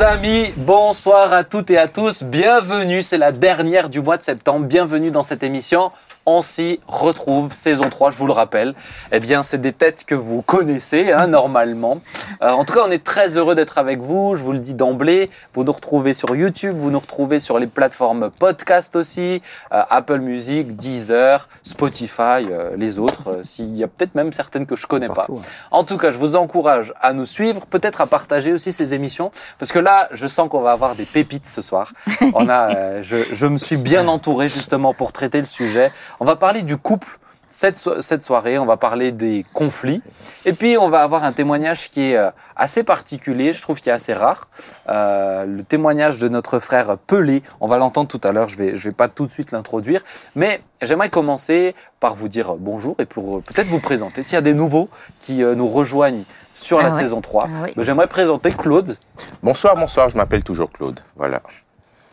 Amis, bonsoir à toutes et à tous. Bienvenue, c'est la dernière du mois de septembre. Bienvenue dans cette émission. On s'y retrouve, saison 3, je vous le rappelle. Eh bien, c'est des têtes que vous connaissez, hein, normalement. Euh, en tout cas, on est très heureux d'être avec vous. Je vous le dis d'emblée. Vous nous retrouvez sur YouTube, vous nous retrouvez sur les plateformes podcast aussi, euh, Apple Music, Deezer, Spotify, euh, les autres. euh, S'il y a peut-être même certaines que je connais pas. Hein. En tout cas, je vous encourage à nous suivre, peut-être à partager aussi ces émissions, parce que là, je sens qu'on va avoir des pépites ce soir. On a, euh, je, je me suis bien entouré justement pour traiter le sujet. On va parler du couple cette, so- cette soirée, on va parler des conflits, et puis on va avoir un témoignage qui est euh, assez particulier, je trouve qu'il est assez rare. Euh, le témoignage de notre frère Pelé, on va l'entendre tout à l'heure, je vais, je vais pas tout de suite l'introduire, mais j'aimerais commencer par vous dire bonjour et pour euh, peut-être vous présenter. S'il y a des nouveaux qui nous rejoignent sur la Ah ouais. saison 3, Ah oui. ben, j'aimerais présenter Claude. Bonsoir, bonsoir, je m'appelle toujours Claude. Voilà.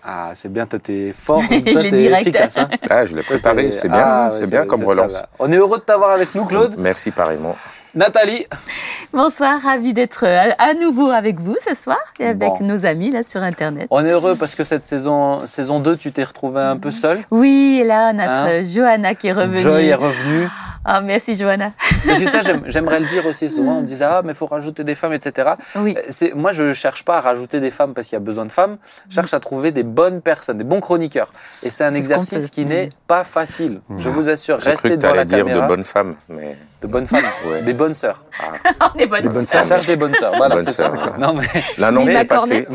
Ah, c'est bien, toi t'es fort, toi t'es direct. efficace. hein. Ah, je l'ai préparé, c'est bien, Ah, ouais, c'est bien comme relance. bien. On est heureux de t'avoir avec nous, Claude. Merci pareillement. Nathalie, Bonsoir, ravi d'être euh, à nouveau avec vous ce soir et avec Bon. nos amis là sur Internet. on est heureux parce que cette saison, saison 2, tu t'es retrouvé un peu seul. Oui, et là, notre Hein Johanna qui est revenue. Joy est revenu. Ah, merci Johanna. Parce que ça, j'aime- j'aimerais le dire aussi souvent. On me disait, ah, mais il faut rajouter des femmes, etc. Oui. Euh, c'est- Moi, je ne cherche pas à rajouter des femmes parce qu'il y a besoin de femmes. Je cherche à trouver des bonnes personnes, des bons chroniqueurs. Et c'est un ce exercice qui n'est pas facile. Je vous assure. Restez devant la allais dire caméra. de bonnes femmes, mais De bonnes femmes, Ouais. des bonnes sœurs. Bonnes Des bonnes sœurs. Cherche des bonnes sœurs. Voilà, Bonnes c'est ça. sœurs, d'accord. Non, mais l'annonce est passée.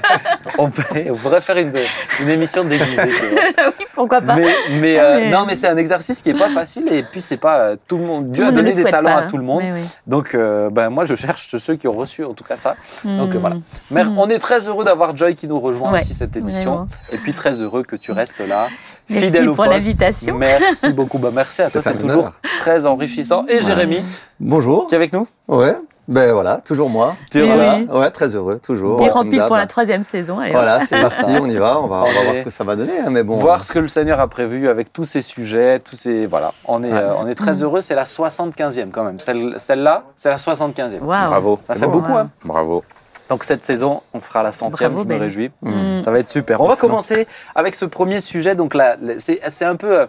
on, fait- on pourrait faire une, une émission déguisée. oui, pourquoi pas. Mais, mais, euh, Mais- non, mais c'est un exercice qui est pas facile et puis c'est pas euh, tout le monde. Dieu a donné des talents pas, à tout le monde. Oui. Donc, euh, ben, moi, je cherche ceux qui ont reçu en tout cas ça. Donc euh, Hmm. voilà. Mais Mm. on est très heureux d'avoir Joy qui nous rejoint Ouais, aussi cette émission. vraiment. Et puis très heureux que tu restes là, Merci fidèle au pour poste. l'invitation. Merci beaucoup. Bah, merci à toi, C'est toujours très enrichissant. Et Jérémy, Bonjour. qui est avec nous? Ouais, ben voilà, toujours moi. Tu es Oui, là oui. Ouais, très heureux, toujours. Comme rempli pour la troisième saison. allez, Voilà, c'est parti, on y va, on va, on va voir ce que ça va donner. hein, Mais bon, Voir ce que le Seigneur a prévu avec tous ces sujets, tous ces voilà. On est, Ouais. euh, on est très heureux. C'est la 75e quand même. Celle- Celle-là, c'est la 75e. Waouh. Bravo, Ça fait beau. beaucoup. Hein bravo. Donc cette saison, on fera la centième. Bravo, je me Ben. réjouis. Mm. Ça va être super. On va Excellent. commencer avec ce premier sujet. Donc là, c'est c'est un peu, euh,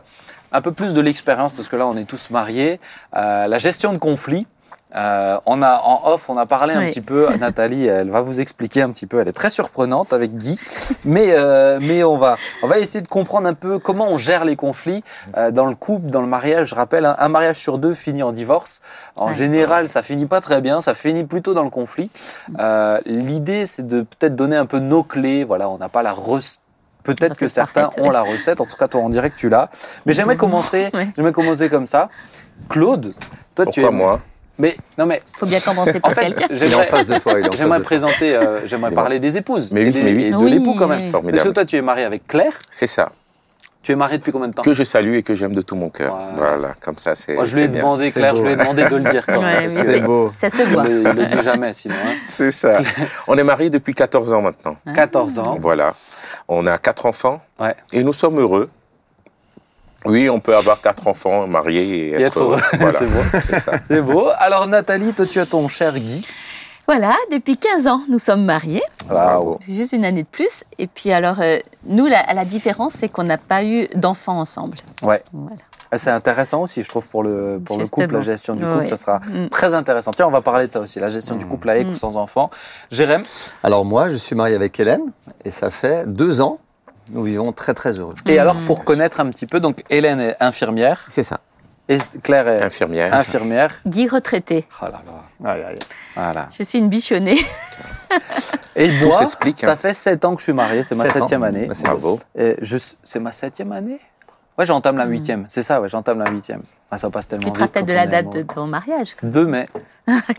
un peu plus de l'expérience parce que là, on est tous mariés. Euh, la gestion de conflits. Euh, on a en off, on a parlé un Oui. petit peu. Nathalie, elle va vous expliquer un petit peu. Elle est très surprenante avec Guy, mais euh, mais on va on va essayer de comprendre un peu comment on gère les conflits euh, dans le couple, dans le mariage. Je rappelle, un, un mariage sur deux finit en divorce. En général, ça finit pas très bien. Ça finit plutôt dans le conflit. Euh, L'idée, c'est de peut-être donner un peu nos clés. Voilà, on n'a pas la recette. Peut-être que certains parfaite, ont ouais. la recette. En tout cas, toi, on dirait que tu l'as. Mais j'aimerais commencer. Ouais. J'aimerais commencer comme ça. Claude, toi, tu Pourquoi es. moi? Mais non, mais Faut bien commencer en par quelqu'un. il est en j'aimerais. face de toi. Il est en face J'aimerais de toi. présenter, euh, j'aimerais parler des épouses Mais oui, et, des- mais oui. et de Oui, l'époux quand même. oui. Parce que Formidable. toi, tu es marié avec Claire. C'est ça. Tu es marié depuis combien de temps? Que je salue et que j'aime de tout mon cœur. Voilà, comme ça, c'est. Moi, je lui ai demandé, Claire, beau. je lui ai demandé de le dire quand Ouais, C'est beau. Ça se voit. il, le, dit jamais sinon. hein. C'est ça. On est mariés depuis 14 ans maintenant. 14 ans. Voilà. On a quatre enfants. Ouais. Et nous sommes heureux. Oui, on peut avoir quatre enfants, mariés et, Et être heureux. Voilà, C'est beau. c'est ça. C'est beau. Alors Nathalie, toi tu as ton cher Guy. Voilà, depuis 15 ans, nous sommes mariés. Bravo. Juste une année de plus. Et puis alors, euh, nous, la, la différence, c'est qu'on n'a pas eu d'enfants ensemble. Ouais. Voilà. Ah, C'est intéressant aussi, je trouve, pour le, pour le couple, la gestion du couple, Ouais. ça sera Mm. très intéressant. Tiens, on va parler de ça aussi, la gestion du couple avec Mm. ou sans enfant. Jérém, Alors moi, je suis marié avec Hélène et ça fait deux ans. Nous vivons très très heureux. et Mm. alors pour connaître un petit peu, donc Hélène est infirmière C'est ça. et Claire est Infirmière. infirmière. Guy retraité. Oh là là, Aïe, aïe. voilà. Je suis une bichonnée. Et moi, s'explique, ça hein. fait sept ans que je suis marié, c'est ma septième année. Bah, c'est je- C'est ma septième année? Ouais, j'entame la huitième, c'est ça, ouais, j'entame la huitième. Ah, ça passe tellement Tu te vite rappelles de la date de ton mariage 2 mai.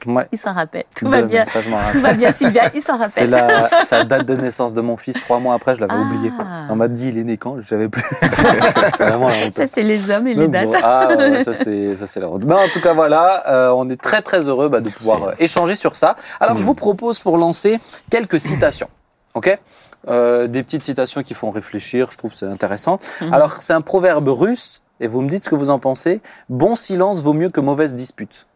Ouais. Il s'en rappelle. Tout 2 va bien. ça je m'en Tout rappelle. va bien, Sylvia. Il s'en rappelle. c'est la date de naissance de mon fils. Trois mois après, je l'avais Ah. oublié. On m'a dit, il est né quand? Je savais plus. c'est vraiment la honte. Ça, c'est les hommes et les dates. bon, ah, ouais, ça c'est la honte. Mais en tout cas voilà, euh, on est très très heureux bah, de pouvoir euh, échanger sur ça. Alors je vous propose pour lancer quelques citations, ok? Euh, Des petites citations qui font réfléchir. Je trouve que c'est intéressant. Mhm. Alors c'est un proverbe russe et vous me dites ce que vous en pensez. Bon silence vaut mieux que mauvaise dispute.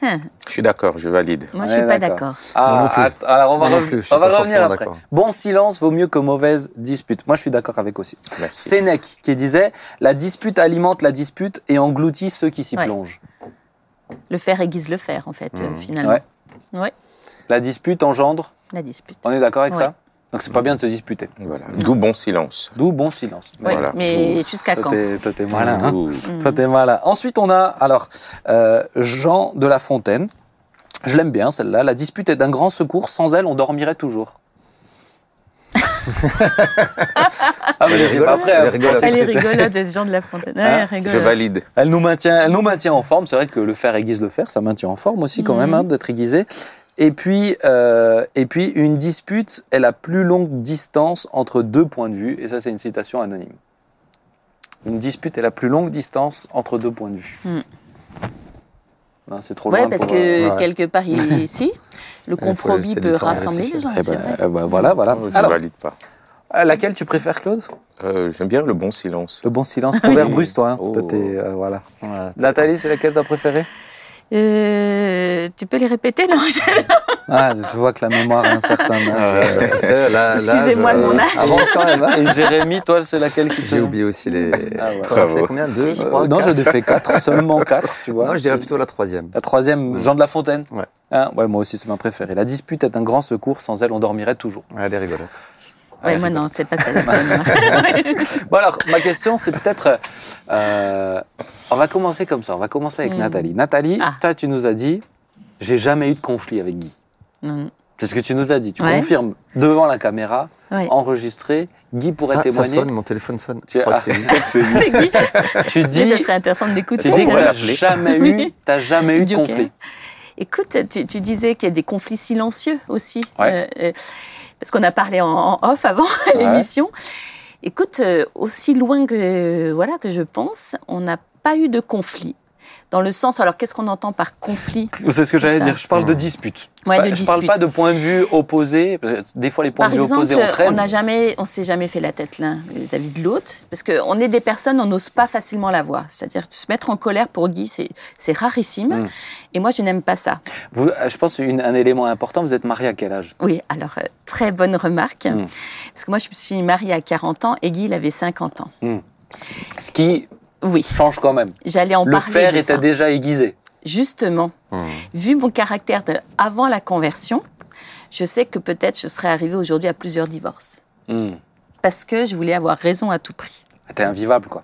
Hein, Je suis d'accord, je valide. moi, je suis pas d'accord. Ah, alors on va, rev- plus, on revenir après. Bon silence vaut mieux que mauvaise dispute. Moi, je suis d'accord avec aussi. Merci. Sénèque qui disait La dispute alimente la dispute et engloutit ceux qui s'y Ouais. plongent. Le faire aiguise le faire, en fait, euh, Mhm. finalement. Ouais. La dispute engendre. la dispute. On est d'accord avec Ouais. ça Donc, c'est pas bien de se disputer. Voilà. D'où bon silence. D'où bon silence. Voilà. mais jusqu'à quand toi, t'es malin. hein. Ouh. Toi, t'es malin. Ensuite, on a alors euh, Jean de La Fontaine. Je l'aime bien celle-là. La dispute est d'un grand secours. Sans elle, on dormirait toujours. Ah, mais Elle elle est hein. rigolote. Elle ce genre de la fontaine. Hein. Je valide. Elle nous maintient, elle nous maintient en forme. C'est vrai que le fer aiguise le fer, ça maintient en forme aussi quand Mhm. même hein, d'être aiguisé. Et puis, euh, et puis, une dispute est la plus longue distance entre deux points de vue. Et ça, c'est une citation anonyme. Une dispute est la plus longue distance entre deux points de vue. Mm. Non, c'est trop Ouais, loin parce pour, que euh, Ouais. quelque part, il- ici, le compromis peut rassembler les gens. eh c'est ben, eh ben, voilà, voilà. Je Alors, valide pas. euh, laquelle tu préfères, Claude? Euh, J'aime bien le bon silence. Le bon silence. Proverbe Oui. russe, toi. hein. Oh. Toi, euh, voilà. Ouais, Nathalie, c'est laquelle t'as préférée? Euh, tu peux les répéter? Non, je- ah, Je vois que la mémoire a un certain âge. Euh, tu sais, là, Excusez-moi de mon âge. Avance quand même. hein. Et Jérémy, toi, c'est laquelle qui te... J'ai oublié aussi les. Ah ouais. Bravo. fait combien? Deux Si, trois, non, j'en ai fait quatre, seulement quatre, tu vois. Non, je dirais plutôt la troisième. La troisième, Jean de La Fontaine. Ouais. Hein ouais, moi aussi, c'est ma préférée. La dispute est un grand secours, sans elle, on dormirait toujours. Ouais, elle est rigolote. Ouais, Ouais, moi non, c'est pas ça. la bonne. Bon, alors, ma question, c'est peut-être. euh, on va commencer comme ça. On va commencer avec Mm. Nathalie. Nathalie, Ah. toi, tu nous as dit j'ai jamais eu de conflit avec Guy. Non. C'est ce que tu nous as dit. Tu Ouais. confirmes devant la caméra, Ouais. enregistré. Guy pourrait Ah, ça témoigner. sonne, mon téléphone sonne. Tu- Je crois ah. que c'est Guy. Tu Mais dis, ça serait intéressant de l'écouter. tu dis que jamais eu, t'as jamais eu de conflit. Écoute, tu, tu disais qu'il y a des conflits silencieux aussi. Ouais. Euh, euh, parce qu'on a parlé en, en off avant l'émission. Écoute, euh, aussi loin que, voilà, que je pense, on n'a pas eu de conflit. Dans le sens, alors qu'est-ce qu'on entend par conflit? C'est ce que j'allais dire. Je parle de dispute. Ouais, de je parle dispute. pas de point de vue opposé. parce que Des fois, les points Par de vue exemple, opposés entraînent. on n'a jamais, on s'est jamais fait la tête l'un vis-à-vis de l'autre, parce qu'on est des personnes, on n'ose pas facilement la voix. C'est-à-dire se mettre en colère pour Guy, c'est c'est rarissime. Mm. Et moi, je n'aime pas ça. Vous, euh, je pense une- un élément important. Vous êtes marié à quel âge? Oui, alors euh, très bonne remarque, Mm. parce que moi, je me suis mariée à 40 ans et Guy, il avait 50 ans. Ce qui Oui, change quand même. j'allais en Le parler. fer de était ça. déjà aiguisé. Justement, Hum. vu mon caractère de avant la conversion, je sais que peut-être je serais arrivée aujourd'hui à plusieurs divorces. Hmm. Parce que je voulais avoir raison à tout prix. T'es invivable, quoi.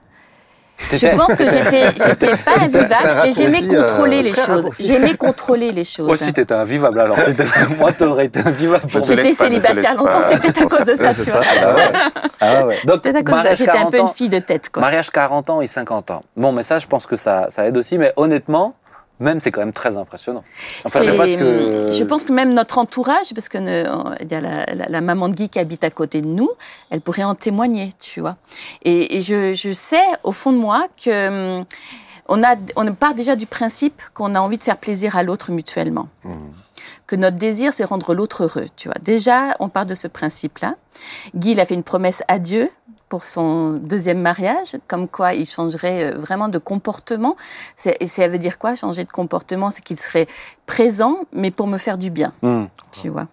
Je pense que j'étais, j'étais pas invivable et j'aimais contrôler euh, les très choses. J'aimais contrôler les choses. Aussi, t'étais invivable alors. Moi, t'aurais été invivable pour. J'étais célibataire longtemps, c'était à cause de ça, tu vois. Ah ouais. Ah ouais. Donc, C'était à cause de ça. mariage J'étais un 40 peu une ans, fille de tête, quoi. mariage 40 ans et 50 ans. Bon, mais ça, je pense que ça, ça aide aussi. Mais honnêtement, même, c'est quand même très impressionnant. Enfin, je sais C'est- pas ce que... je pense que même notre entourage, parce que ne- il y a la, la- la maman de Guy qui habite à côté de nous, elle pourrait en témoigner, tu vois. Et, et je, je sais au fond de moi que hum, on a, on part déjà du principe qu'on a envie de faire plaisir à l'autre mutuellement. Que notre désir, c'est rendre l'autre heureux, tu vois. Déjà, on part de ce principe-là. Guy, il a fait une promesse à Dieu pour son deuxième mariage, comme quoi il changerait euh, vraiment de comportement. C'est- Et ça veut dire quoi, changer de comportement? C'est qu'il serait présent, mais pour me faire du bien, Hmm. tu vois.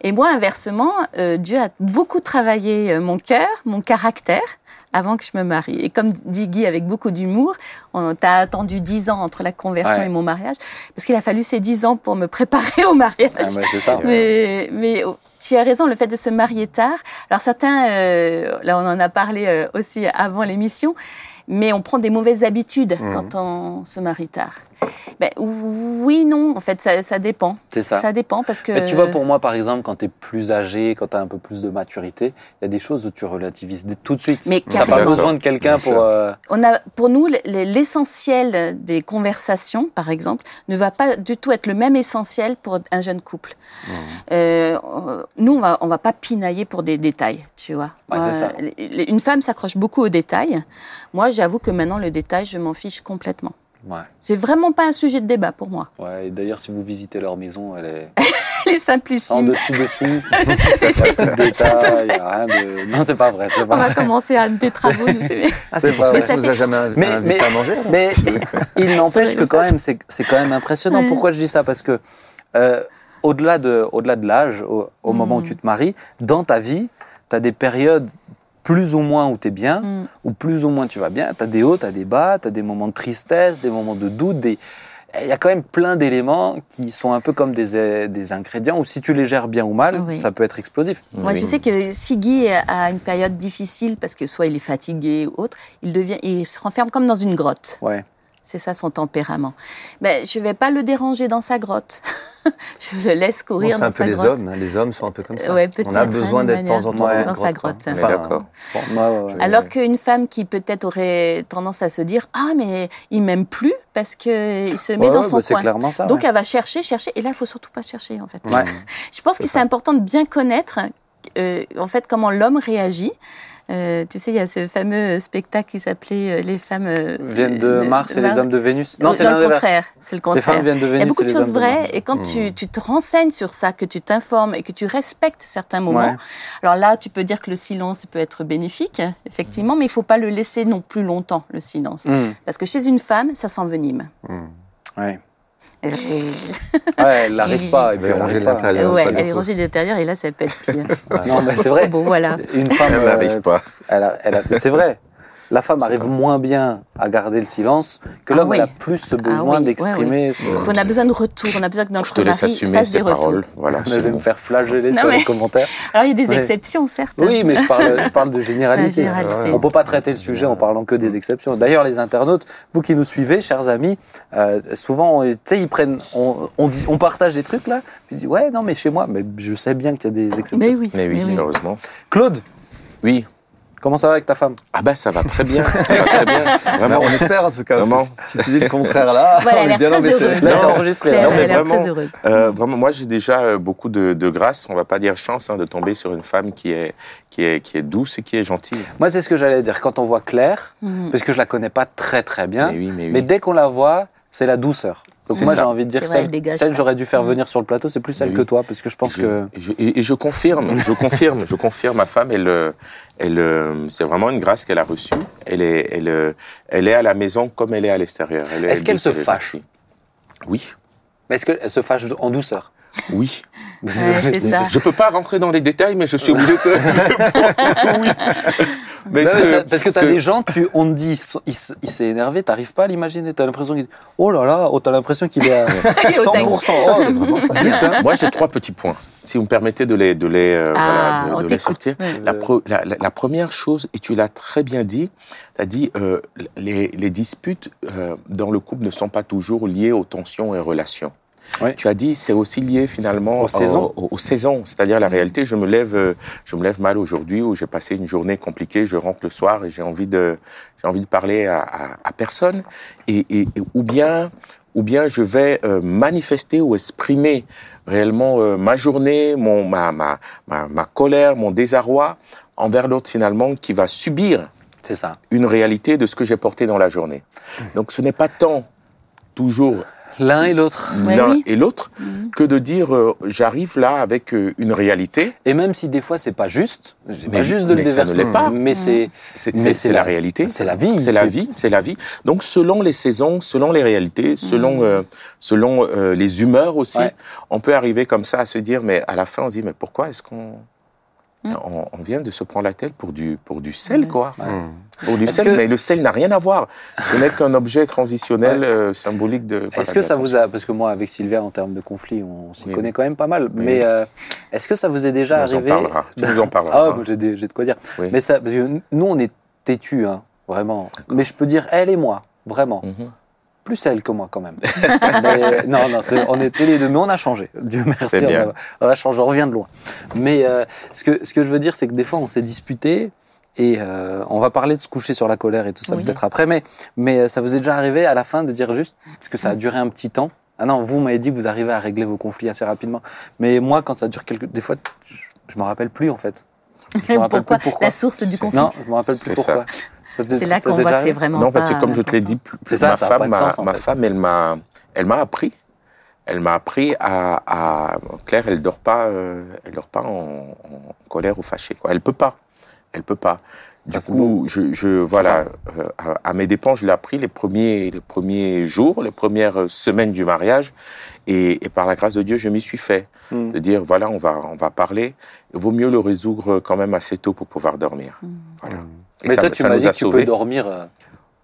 Et moi, inversement, euh, Dieu a beaucoup travaillé euh, mon cœur, mon caractère, avant que je me marie. Et comme dit Guy avec beaucoup d'humour, on t'a attendu dix ans entre la conversion Ouais. et mon mariage, parce qu'il a fallu ces dix ans pour me préparer au mariage. Ah, ça. Mais, mais oh, tu as raison, le fait de se marier tard. Alors certains, euh, là on en a parlé euh, aussi avant l'émission, mais on prend des mauvaises habitudes Mhm. quand on se marie tard. Ben, oui, non, en fait, ça, ça dépend. C'est ça. Ça dépend parce que. Mais tu vois, pour moi, par exemple, quand tu es plus âgé, quand tu as un peu plus de maturité, il y a des choses où tu relativises tout de suite. Mais Tu n'as pas besoin de quelqu'un pour... euh, On a, pour nous, le- le- l'essentiel des conversations, par exemple, ne va pas du tout être le même essentiel pour un jeune couple. Mmh. Euh, nous, on va, on va pas pinailler pour des détails, tu vois. Ouais, ça. les- Une femme s'accroche beaucoup aux détails. Moi, j'avoue que maintenant, le détail, je m'en fiche complètement. Ouais. C'est vraiment pas un sujet de débat pour moi. Ouais, d'ailleurs, si vous visitez leur maison, elle est, Elle est simplissime. dessus dessous. Il n'y a plus de détails, il y a rien de. Non, c'est pas vrai. On va commencer à des travaux, nous, c'est Ah, c'est ça vrai. tu nous as jamais Mais- invité mais- à manger alors Mais il n'empêche que quand même, c'est quand même impressionnant. Ouais. Pourquoi je dis ça? Parce que euh, au-delà de, au-delà de l'âge, au, au moment où tu te maries, dans ta vie, tu as des périodes plus ou moins où tu es bien, Mm. ou plus ou moins tu vas bien. Tu as des hauts, tu as des bas, tu as des moments de tristesse, des moments de doute. Des... Il y a quand même plein d'éléments qui sont un peu comme des, des ingrédients où si tu les gères bien ou mal, Oui. ça peut être explosif. Moi, je sais que si Guy a une période difficile, parce que soit il est fatigué ou autre, il, devient, il se renferme comme dans une grotte. Ouais. C'est ça son tempérament. Mais je ne vais pas le déranger dans sa grotte. je le laisse Bon, courir c'est dans un peu sa les grotte. hommes, hein, les hommes sont un peu comme ça. Ouais, peut-être, On a besoin hein, d'être de temps en temps manière. dans, Dans sa grotte. grotte. hein. Enfin, d'accord. Ouais, ouais, ouais. Alors qu'une femme qui peut-être aurait tendance à se dire ah mais il m'aime plus parce que il se met Ouais, dans ouais, son bah, c'est coin. clairement ça. Donc ouais. elle va chercher, chercher et là il faut surtout pas chercher en fait. Ouais. Je pense que C'est c'est important de bien connaître euh, en fait comment l'homme réagit. Euh, tu sais, il y a ce fameux spectacle qui s'appelait euh, Les femmes euh, viennent de Mars et les hommes de Vénus. Non, c'est le contraire. C'est le Les femmes viennent de Vénus. Il y a beaucoup de choses vraies et quand tu, tu te renseignes sur ça, que tu t'informes et que tu respectes certains moments, Ouais. alors là, tu peux dire que le silence peut être bénéfique, effectivement, mais il faut pas le laisser non plus longtemps, le silence. Hmm, Parce que chez une femme, ça s'envenime. ouais. Et- Ouais, elle n'arrive pas. Et Elle est elle rangée de l'intérieur. ouais, elle est rangée de l'intérieur et là, ça être pire. Non, mais c'est vrai. bon, voilà. Une femme. Elle euh, n'arrive pas. elle a- elle a- c'est vrai. La femme arrive moins bien à garder le silence que Ah l'homme. oui. A plus ce besoin oui, ouais, d'exprimer. Donc, on a besoin de retour, on a besoin que Je notre te laisse mari assumer fasse ces des retours. paroles. Voilà, Je vais me faire flageller Non, sur mais- les commentaires. Alors, il y a des exceptions, certes. Oui, mais je parle, je parle de généralité. On peut pas traiter le sujet en parlant que des exceptions. D'ailleurs, les internautes, vous qui nous suivez, chers amis, euh, souvent, ils prennent, on, on, dit- on partage des trucs là, puis ils disent ouais, non, mais chez moi, mais je sais bien qu'il y a des exceptions. Mais oui. Mais oui, mais oui. heureusement. Claude, Oui. Comment ça va avec ta femme? Ah ben ça va très bien. Ça va très bien. Bah, Vraiment. on espère en tout cas. parce Vraiment. que si tu dis le contraire là, Voilà, on est a bien heureuse. Là, c'est enregistré, Claire. Non, mais a l'air vraiment. Euh, vraiment, moi j'ai déjà euh, beaucoup de, de grâce, on va pas dire chance, hein, de tomber sur une femme qui est, qui, est, qui est douce et qui est gentille. Moi, c'est ce que j'allais dire. Quand on voit Claire, Mhm. parce que je la connais pas très très bien, Mais oui, mais oui. mais dès qu'on la voit, c'est la douceur. Donc moi, j'ai envie de dire vrai, celle, j'aurais dû faire Mhm. venir sur le plateau, c'est plus celle que toi, parce que je pense je, que et je, et, et je confirme, je confirme, je confirme. Ma femme, elle, euh, elle, euh, c'est vraiment une grâce qu'elle a reçue. Elle est, elle, euh, elle est à la maison comme elle est à l'extérieur. Elle est Est-ce qu'elle se fâche. Oui, Mais est-ce qu'elle se fâche en douceur? Oui. Ouais, ça. Je peux pas rentrer dans les détails, mais je suis obligé de. oui. Mais mais que- parce que t'as que- des gens, tu, on te dit, il s'est énervé, t'arrives pas à l'imaginer, t'as l'impression qu'il oh là là, oh, t'as l'impression qu'il est à est au taquet. 100%. Ça, c'est Oh, vraiment pas zut, hein. Moi, j'ai trois petits points. Si vous me permettez de les, de les, euh, Ah, voilà, de, de les sortir. Ouais. La, pre- la- la- la première chose, et tu l'as très bien dit, tu as dit euh, les, les disputes euh, dans le couple ne sont pas toujours liées aux tensions et relations. Ouais. Tu as dit c'est aussi lié finalement Aux saisons. aux, aux saisons. C'est-à-dire la réalité, je me lève, euh, je me lève mal aujourd'hui ou j'ai passé une journée compliquée, je rentre le soir et j'ai envie de, j'ai envie de parler à, à, à personne, et, et- et- ou bien, ou bien je vais euh, manifester ou exprimer réellement euh, ma journée, mon, ma, ma, ma, ma colère, mon désarroi envers l'autre finalement qui va subir ça. une réalité de ce que j'ai porté dans la journée. Donc ce n'est pas tant toujours L'un et l'autre. L'un oui. et l'autre Mhm. que de dire euh, j'arrive là avec euh, une réalité. Et même si des fois c'est pas juste, c'est Mais- pas juste de le mais ça ne déverser, l'est pas. mais c'est C'est Mais c'est- c'est c'est la la- réalité. c'est la vie. C'est la vie, c'est la vie. Donc selon les saisons, selon les réalités, selon euh, selon euh, les humeurs aussi, Ouais. on peut arriver comme ça à se dire mais à la fin on se dit mais pourquoi est-ce qu'on on, on vient de se prendre la tête pour du pour du sel Ouais, quoi. Pour du sel, que- mais le sel n'a rien à voir. Ce n'est qu'un objet transitionnel euh, symbolique de. Est-ce que ça vous a, parce que moi avec Sylvia en termes de conflit, on s'y Oui. connaît quand même pas mal, Oui. mais euh, est-ce que ça vous est déjà On nous en arrivé parlera. Tu nous en parleras. Ah, moi, j'ai de quoi dire. Oui. Mais ça, parce que nous on est têtus, hein, vraiment. Mais je peux dire elle et moi, vraiment. Mhm. Plus elle que moi quand même. Mais, non, non, c'est- on était les deux, mais on a changé. Dieu merci, on bien. a, on a changé, on revient de loin. Mais euh, ce, que, ce que je veux dire, c'est que des fois, on s'est disputé. Et euh, on va parler de se coucher sur la colère et tout ça Oui. peut-être après, mais, mais euh, ça vous est déjà arrivé à la fin de dire juste, parce que ça a duré un petit temps. Ah non, vous m'avez dit que vous arrivez à régler vos conflits assez rapidement. Mais moi, quand ça dure quelques... Des fois, je, je me rappelle plus en fait. Je me rappelle Pourquoi, plus pourquoi. La source du conflit. Non, je me rappelle plus pourquoi. C'est là qu'on voit que c'est vraiment Non, parce que comme je te l'ai dit, ça, ma ça femme, m'a- sens, femme, elle m'a, elle m'a appris elle m'a appris à, à, Claire, elle dort pas, euh, elle dort pas en, en colère ou fâchée. Quoi. Elle peut pas, elle peut pas. Du Ah, coup, je, je voilà, euh, à, à mes dépens, je l'ai appris les premiers, les premiers jours, les premières semaines du mariage, et, et par la grâce de Dieu, je m'y suis fait. Mm. De dire voilà, on va, on va parler. Il vaut mieux le résoudre quand même assez tôt pour pouvoir dormir. Voilà. Et Mais ça- toi, tu m'as dit que tu peux dormir. euh,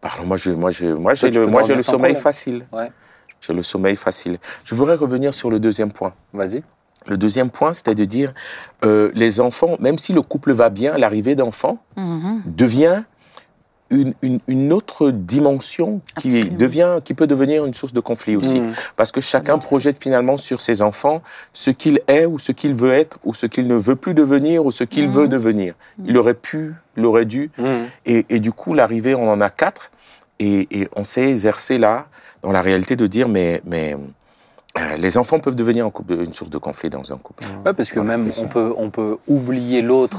Pardon, moi, je, moi, je, moi, j'ai le, moi, j'ai le sommeil problème. facile. Ouais. J'ai le sommeil facile. Je voudrais revenir sur le deuxième point. Vas-y. Le deuxième point, c'était de dire, euh, les enfants, même si le couple va bien, l'arrivée d'enfants Mhm. devient une, une, une autre dimension qui Absolument. devient, qui peut devenir une source de conflit aussi. Mm. Parce que chacun projette finalement sur ses enfants ce qu'il est ou ce qu'il veut être ou ce qu'il ne veut plus devenir ou ce qu'il Mhm. veut devenir. Il aurait pu, il aurait dû. Mm. Et, et du coup, l'arrivée, on en a quatre. Et, et on s'est exercé là, dans la réalité, de dire, mais, mais les enfants peuvent devenir une source de conflit dans un couple, Ouais, parce que même on peut, on peut oublier l'autre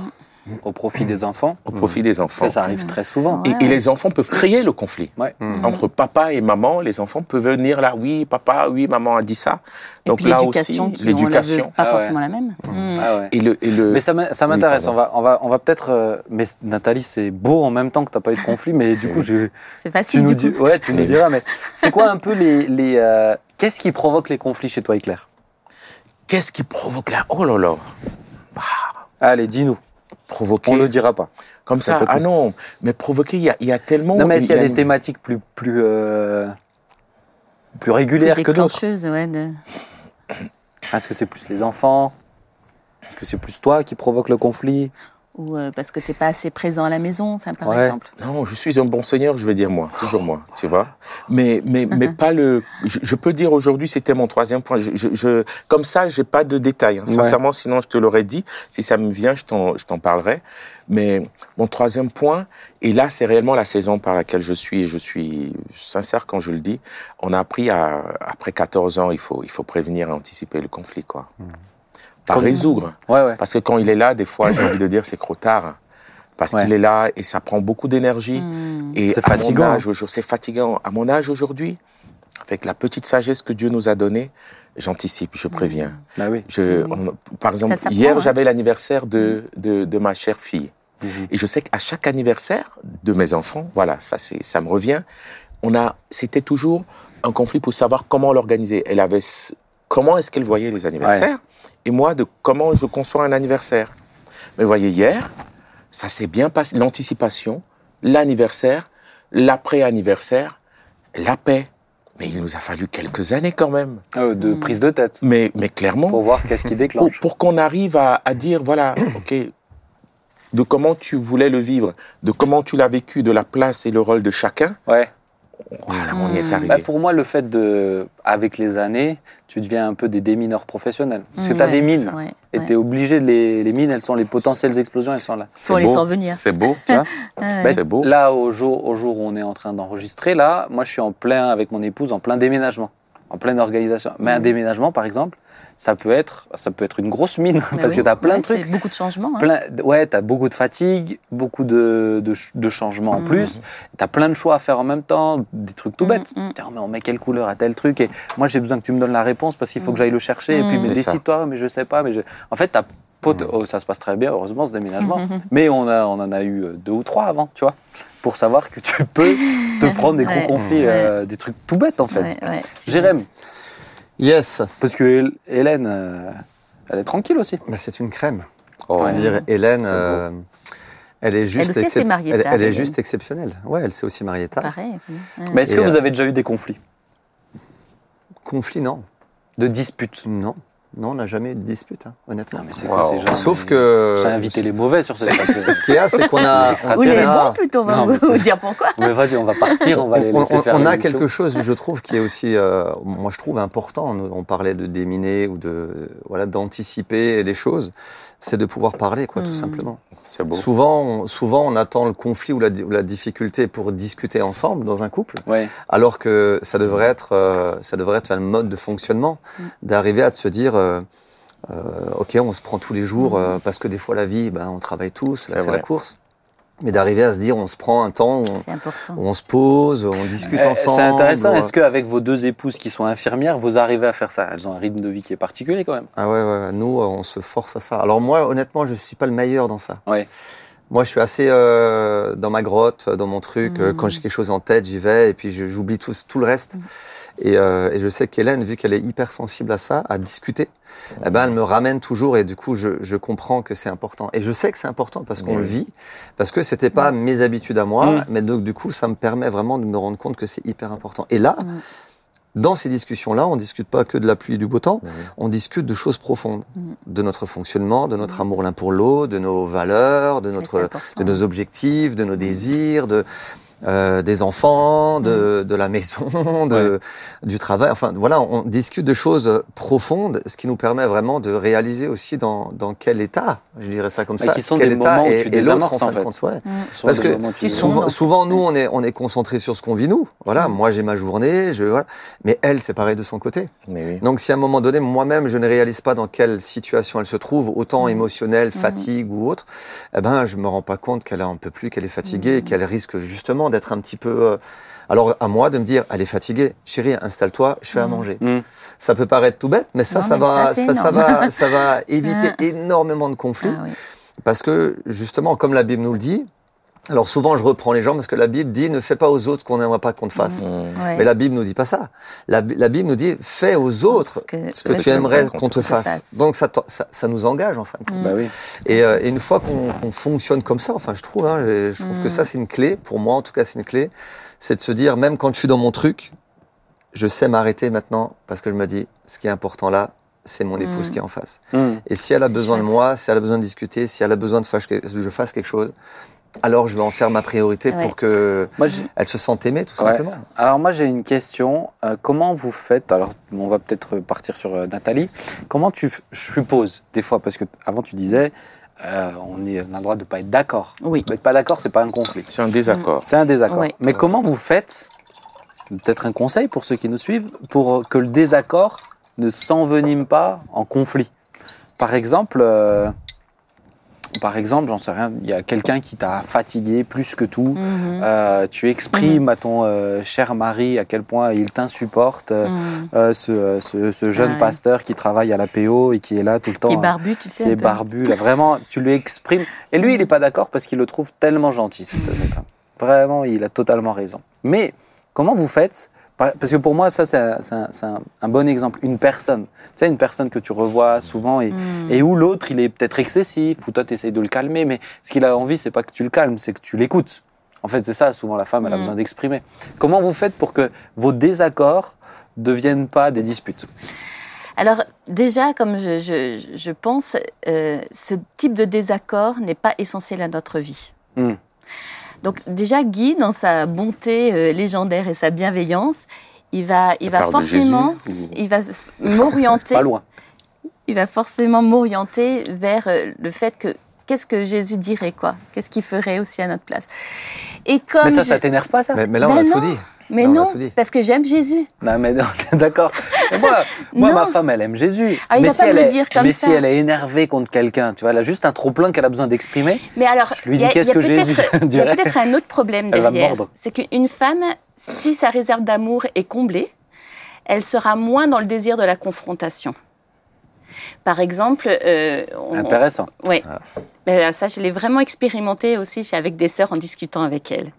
au profit des enfants. au profit des enfants. Ça, ça arrive très souvent. Ouais. Et, et les enfants peuvent créer le conflit. Ouais. Mhm. Entre papa et maman, les enfants peuvent venir là, oui, papa, oui, maman a dit ça. Et Donc puis là aussi, l'éducation, la pas Ah ouais. forcément la même. Mhm. Ah ouais. Et le, et le, Mais ça m'in- ça m'intéresse. on va, on va, on va peut-être. euh, mais Nathalie, c'est beau en même temps que t'as pas eu de conflit, mais du coup, j'ai- C'est tu facile nous du dis, coup. ouais, tu nous diras. Mais c'est quoi un peu les, les euh, qu'est-ce qui provoque les conflits chez toi, Claire Qu'est-ce qui provoque là Oh là là Allez, dis-nous. Provoquer. On ne le dira pas. Comme Ça ah non, mais provoquer, il y a, il y a tellement. Non, mais qu'il y a des thématiques plus, plus, euh, plus régulières que d'autres ouais. de- Est-ce que c'est plus les enfants? Est-ce que c'est plus toi qui provoque le conflit? Ou euh, parce que t'es pas assez présent à la maison, enfin, par Ouais. exemple. Non, je suis un bon seigneur, je vais dire moi, toujours moi, tu vois. Mais, mais, mais pas le. Je, je peux dire aujourd'hui, c'était mon troisième point. Je, je, je- comme ça, j'ai pas de détails. hein. Ouais. Sincèrement, sinon je te l'aurais dit. Si ça me vient, je t'en, je t'en parlerai. Mais mon troisième point, et là, c'est réellement la saison par laquelle je suis, et je suis sincère quand je le dis. On a appris à, après 14 ans, il faut, il faut prévenir et anticiper le conflit, quoi. Pas Comme- résoudre. Ouais, ouais. Parce que quand il est là, des fois, j'ai envie de dire, c'est trop tard. Parce Ouais. qu'il est là et ça prend beaucoup d'énergie. Et C'est fatigant. C'est fatigant. À mon âge aujourd'hui, avec la petite sagesse que Dieu nous a donnée, j'anticipe, je préviens. Bah oui. Je, on- par exemple, hier, hein. j'avais l'anniversaire de, de, de ma chère fille. Et je sais qu'à chaque anniversaire de mes enfants, voilà, ça, ça me revient, on a, c'était toujours un conflit pour savoir comment l'organiser. Elle avait, comment est-ce qu'elle voyait les anniversaires? Et moi de comment je conçois un anniversaire. Mais vous voyez, hier, ça s'est bien passé, l'anticipation, l'anniversaire, l'après-anniversaire, la paix. Mais il nous a fallu quelques années quand même. Euh, de prise de tête Mais, mais clairement, pour voir qu'est-ce qui pour, déclenche. pour qu'on arrive à, à dire, voilà, ok, de comment tu voulais le vivre, de comment tu l'as vécu, de la place et le rôle de chacun, Ouais. Voilà, on y est Mm. arrivé. Bah, pour moi, le fait de, avec les années, tu deviens un peu des démineurs professionnels. Parce que tu as ouais, des mines. ouais, Et tu es obligé de les, les mines, elles sont les potentielles explosions, elles sont là. Faut les beau, survenir. C'est beau, Tu vois Ouais. Bah, c'est beau. Là, au jour, au jour où on est en train d'enregistrer, là, moi, je suis en plein, avec mon épouse, en plein déménagement, en pleine organisation. Mais un Mhm. déménagement, par exemple, ça peut être, ça peut être une grosse mine, parce oui. que tu as plein Ouais, de trucs. c'est Beaucoup de changements. hein. Plein, ouais, tu as beaucoup de fatigue, beaucoup de, de, ch- de changements en Mhm. plus. Tu as plein de choix à faire en même temps, des trucs tout Mhm, bêtes. Tiens, mais on met quelle couleur à tel truc? Et moi, j'ai besoin que tu me donnes la réponse parce qu'il faut que j'aille le chercher. Et puis, mais décide-toi, mais je sais pas. Mais je... En fait, oh, ça se passe très bien, heureusement, ce déménagement. Mais on, a, on en a eu euh, deux ou trois avant, tu vois, pour savoir que tu peux te prendre des gros Ouais. conflits, Ouais. euh, des trucs tout bêtes, en fait. Ouais, ouais, c'est Jérém. Yes, parce que Hé- Hélène, euh, elle est tranquille aussi. Bah, c'est une crème. Oh, veux dire, Hélène, euh, elle est juste, aussi, elle s'est mariée elle, elle est juste exceptionnelle. Ouais, elle s'est aussi mariée tard. Pareil. ouais. Mais est-ce que euh, vous avez déjà eu des conflits? Conflit, non. De disputes? Non. Non, on n'a jamais eu de dispute, hein, honnêtement. Non, mais c'est Wow. quoi ces gens Sauf Mais- que. J'ai invité les mauvais sur cette. Ce qu'il y a, c'est qu'on a. Ou les Ah. bons plutôt, on va Non, vous dire pourquoi. Mais vas-y, on va partir, on va les on, laisser on- faire on a quelque chose, je trouve, qui est aussi, euh, moi je trouve important. On, parlait de déminer ou de voilà d'anticiper les choses. C'est de pouvoir parler, quoi, tout Mm. simplement. c'est beau. Souvent, on, souvent, on attend le conflit ou la, di- ou la difficulté pour discuter ensemble dans un couple, Ouais. alors que ça devrait être, euh, ça devrait être un mode de fonctionnement, Mm. d'arriver à se dire. Euh, euh, ok, on se prend tous les jours euh, parce que des fois la vie, ben, on travaille tous, C'est c'est la course. mais d'arriver à se dire, on se prend un temps, où on, où se pose, on discute Eh, ensemble. C'est intéressant. Est-ce qu'avec vos deux épouses qui sont infirmières, vous arrivez à faire ça? Elles ont un rythme de vie qui est particulier quand même. Ah ouais, ouais, ouais. nous, on se force à ça. Alors moi, honnêtement, je suis pas le meilleur dans ça. Ouais. Moi, je suis assez euh, dans ma grotte, dans mon truc. Mhm. Quand j'ai quelque chose en tête, j'y vais et puis je- j'oublie tout, tout le reste. Et, euh, et je sais qu'Hélène, vu qu'elle est hyper sensible à ça, à discuter, eh ben, elle me ramène toujours et du coup, je, je comprends que c'est important. Et je sais que c'est important parce qu'on Oui. le vit, parce que c'était pas mes habitudes à moi, Mhm. mais donc du coup, ça me permet vraiment de me rendre compte que c'est hyper important. Et là, dans ces discussions-là, on discute pas que de la pluie et du beau temps, on discute de choses profondes, Mhm. de notre fonctionnement, de notre amour l'un pour l'autre, de nos valeurs, de notre, de nos objectifs, de nos désirs, de euh, des enfants, Mm. de, de la maison, de, du travail. Enfin, voilà, on discute de choses profondes, ce qui nous permet vraiment de réaliser aussi dans, dans quel état, je dirais ça comme Mais ça, qui sont quel des état tu est l'autre en fin en de fait. compte. Ouais. Mm. Parce que tu. Souvent, souvent, nous, on est, on est concentré sur ce qu'on vit nous. Voilà, Mm. moi j'ai ma journée, je, voilà. mais elle, c'est pareil de son côté. Mais oui. Donc, si à un moment donné, moi-même, je ne réalise pas dans quelle situation elle se trouve, autant émotionnelle, fatigue ou autre, eh ben, je me rends pas compte qu'elle en peut plus, qu'elle est fatiguée, et qu'elle risque justement d'être un petit peu. euh, Alors, à moi de me dire, elle est fatiguée, chérie, installe-toi, je fais à Mhm. manger. Mm. Ça peut paraître tout bête, mais ça, Non, ça mais va, ça, va, ça va éviter Ah. énormément de conflits, Ah oui. parce que justement, comme la Bible nous le dit. Alors souvent, je reprends les gens parce que la Bible dit ne fais pas aux autres ce qu'on n'aimerait pas qu'on te fasse. Ouais. Mais la Bible nous dit pas ça. La, Bi- la Bible nous dit fais aux autres ce que tu aimerais qu'on te te fasse. fasse. Donc ça, ça, ça nous engage en fin de compte. Mm. Bah oui. Et, euh, et une fois qu'on fonctionne comme ça, enfin je trouve, hein, je, je trouve que ça c'est une clé, pour moi en tout cas c'est une clé, c'est de se dire même quand je suis dans mon truc, je sais m'arrêter maintenant parce que je me dis ce qui est important là, c'est mon épouse qui est en face. Et si elle a besoin de moi, si elle a besoin de discuter, si elle a besoin de faire que je fasse quelque chose, alors je vais en faire ma priorité Ouais. pour que Moi, elle se sente aimée tout Ouais. simplement. Alors moi j'ai une question. Euh, comment vous faites Alors on va peut-être partir sur euh, Nathalie. Comment tu, je suppose des fois parce que avant tu disais euh, on, est, on a le droit de pas être d'accord. Oui. Être pas d'accord c'est pas un conflit. C'est un désaccord. C'est un désaccord. Ouais. Mais comment vous faites Peut-être un conseil pour ceux qui nous suivent pour que le désaccord ne s'envenime pas en conflit? Par exemple. Par exemple, j'en sais rien, il y a quelqu'un qui t'a fatigué plus que tout. Mhm. Euh, tu exprimes à ton euh, cher mari à quel point il t'insupporte, euh, Mhm. ce, ce- ce jeune Ouais. pasteur qui travaille à la PO et qui est là tout le temps. Qui est barbu, tu sais. qui est peu. barbu. Là, vraiment, tu lui exprimes. Et lui, il n'est pas d'accord parce qu'il le trouve tellement gentil. Vraiment, il a totalement raison. Mais comment vous faites Parce que pour moi, ça, c'est un, bon exemple. Une personne, tu sais, une personne que tu revois souvent et, et où l'autre, il est peut-être excessif, ou toi, tu essayes de le calmer, mais ce qu'il a envie, c'est pas que tu le calmes, c'est que tu l'écoutes. En fait, c'est ça, souvent, la femme, elle a Mm. besoin d'exprimer. Comment vous faites pour que vos désaccords deviennent pas des disputes? Alors déjà, comme je, je- je pense, euh, ce type de désaccord n'est pas essentiel à notre vie. Hmm. Donc déjà, Guy, dans sa bonté euh, légendaire et sa bienveillance, il va, il forcément, Jésus, ou- il va m'orienter, Pas loin. il va forcément m'orienter vers euh, le fait que qu'est-ce que Jésus dirait quoi, qu'est-ce qu'il ferait aussi à notre place? Et comme Mais ça, je- ça t'énerve pas, ça? Mais, mais là, on Ben a tout non. dit. Mais non, parce que j'aime Jésus. Non, mais non, d'accord. Moi, moi ma femme, elle aime Jésus. Ah, il mais si elle le est, dire comme mais ça. si elle est énervée contre quelqu'un, tu vois, elle a juste un trop plein qu'elle a besoin d'exprimer. Mais alors, Je lui dis, qu'est-ce que Jésus Il y a peut-être un autre problème derrière. C'est qu'une femme, si sa réserve d'amour est comblée, elle sera moins dans le désir de la confrontation. Par exemple, euh, on- Intéressant. oui. Mais ça, je l'ai vraiment expérimenté aussi avec des sœurs en discutant avec elles.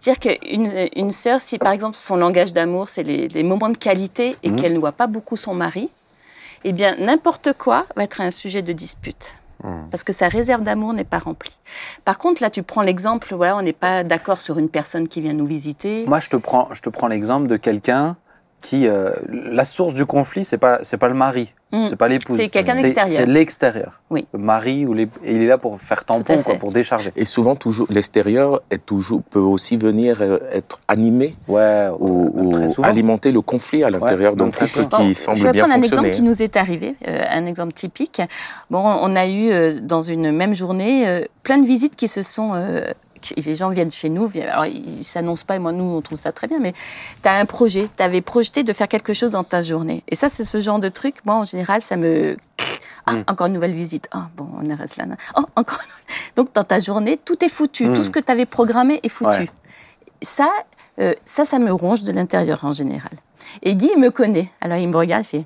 Dire qu'une une sœur, si par exemple son langage d'amour, c'est les, les moments de qualité et Mhm. qu'elle ne voit pas beaucoup son mari, eh bien, n'importe quoi va être un sujet de dispute. Mhm. Parce que sa réserve d'amour n'est pas remplie. Par contre, là, tu prends l'exemple, voilà, on n'est pas d'accord sur une personne qui vient nous visiter. Moi, je te prends, je te prends l'exemple de quelqu'un qui, euh, la source du conflit, c'est pas, c'est pas le mari, Mm. c'est pas l'épouse. C'est quelqu'un d'extérieur. C'est l'extérieur. Oui. Le mari ou les, et il est là pour faire tampon, quoi, pour décharger. Et souvent, toujours, l'extérieur est toujours, peut aussi venir euh, être animé Ouais. ou, ou alimenter le conflit à l'intérieur d'un couple souvent. qui semble je vais bien prendre un exemple qui nous est arrivé, euh, un exemple typique. Bon, on a eu euh, dans une même journée euh, plein de visites qui se sont. Les gens viennent chez nous, viennent- alors ils s'annoncent pas, et moi, nous, on trouve ça très bien, mais tu as un projet, tu avais projeté de faire quelque chose dans ta journée. Et ça, c'est ce genre de truc, moi, en général, ça me. Ah, encore une nouvelle visite. Ah, bon, on est resté là. Oh, encore. Donc, dans ta journée, tout est foutu. Mm. Tout ce que tu avais programmé est foutu. Ouais. Ça, euh, ça, ça me ronge de l'intérieur en général. Et Guy, il me connaît. Alors, il me regarde, il fait.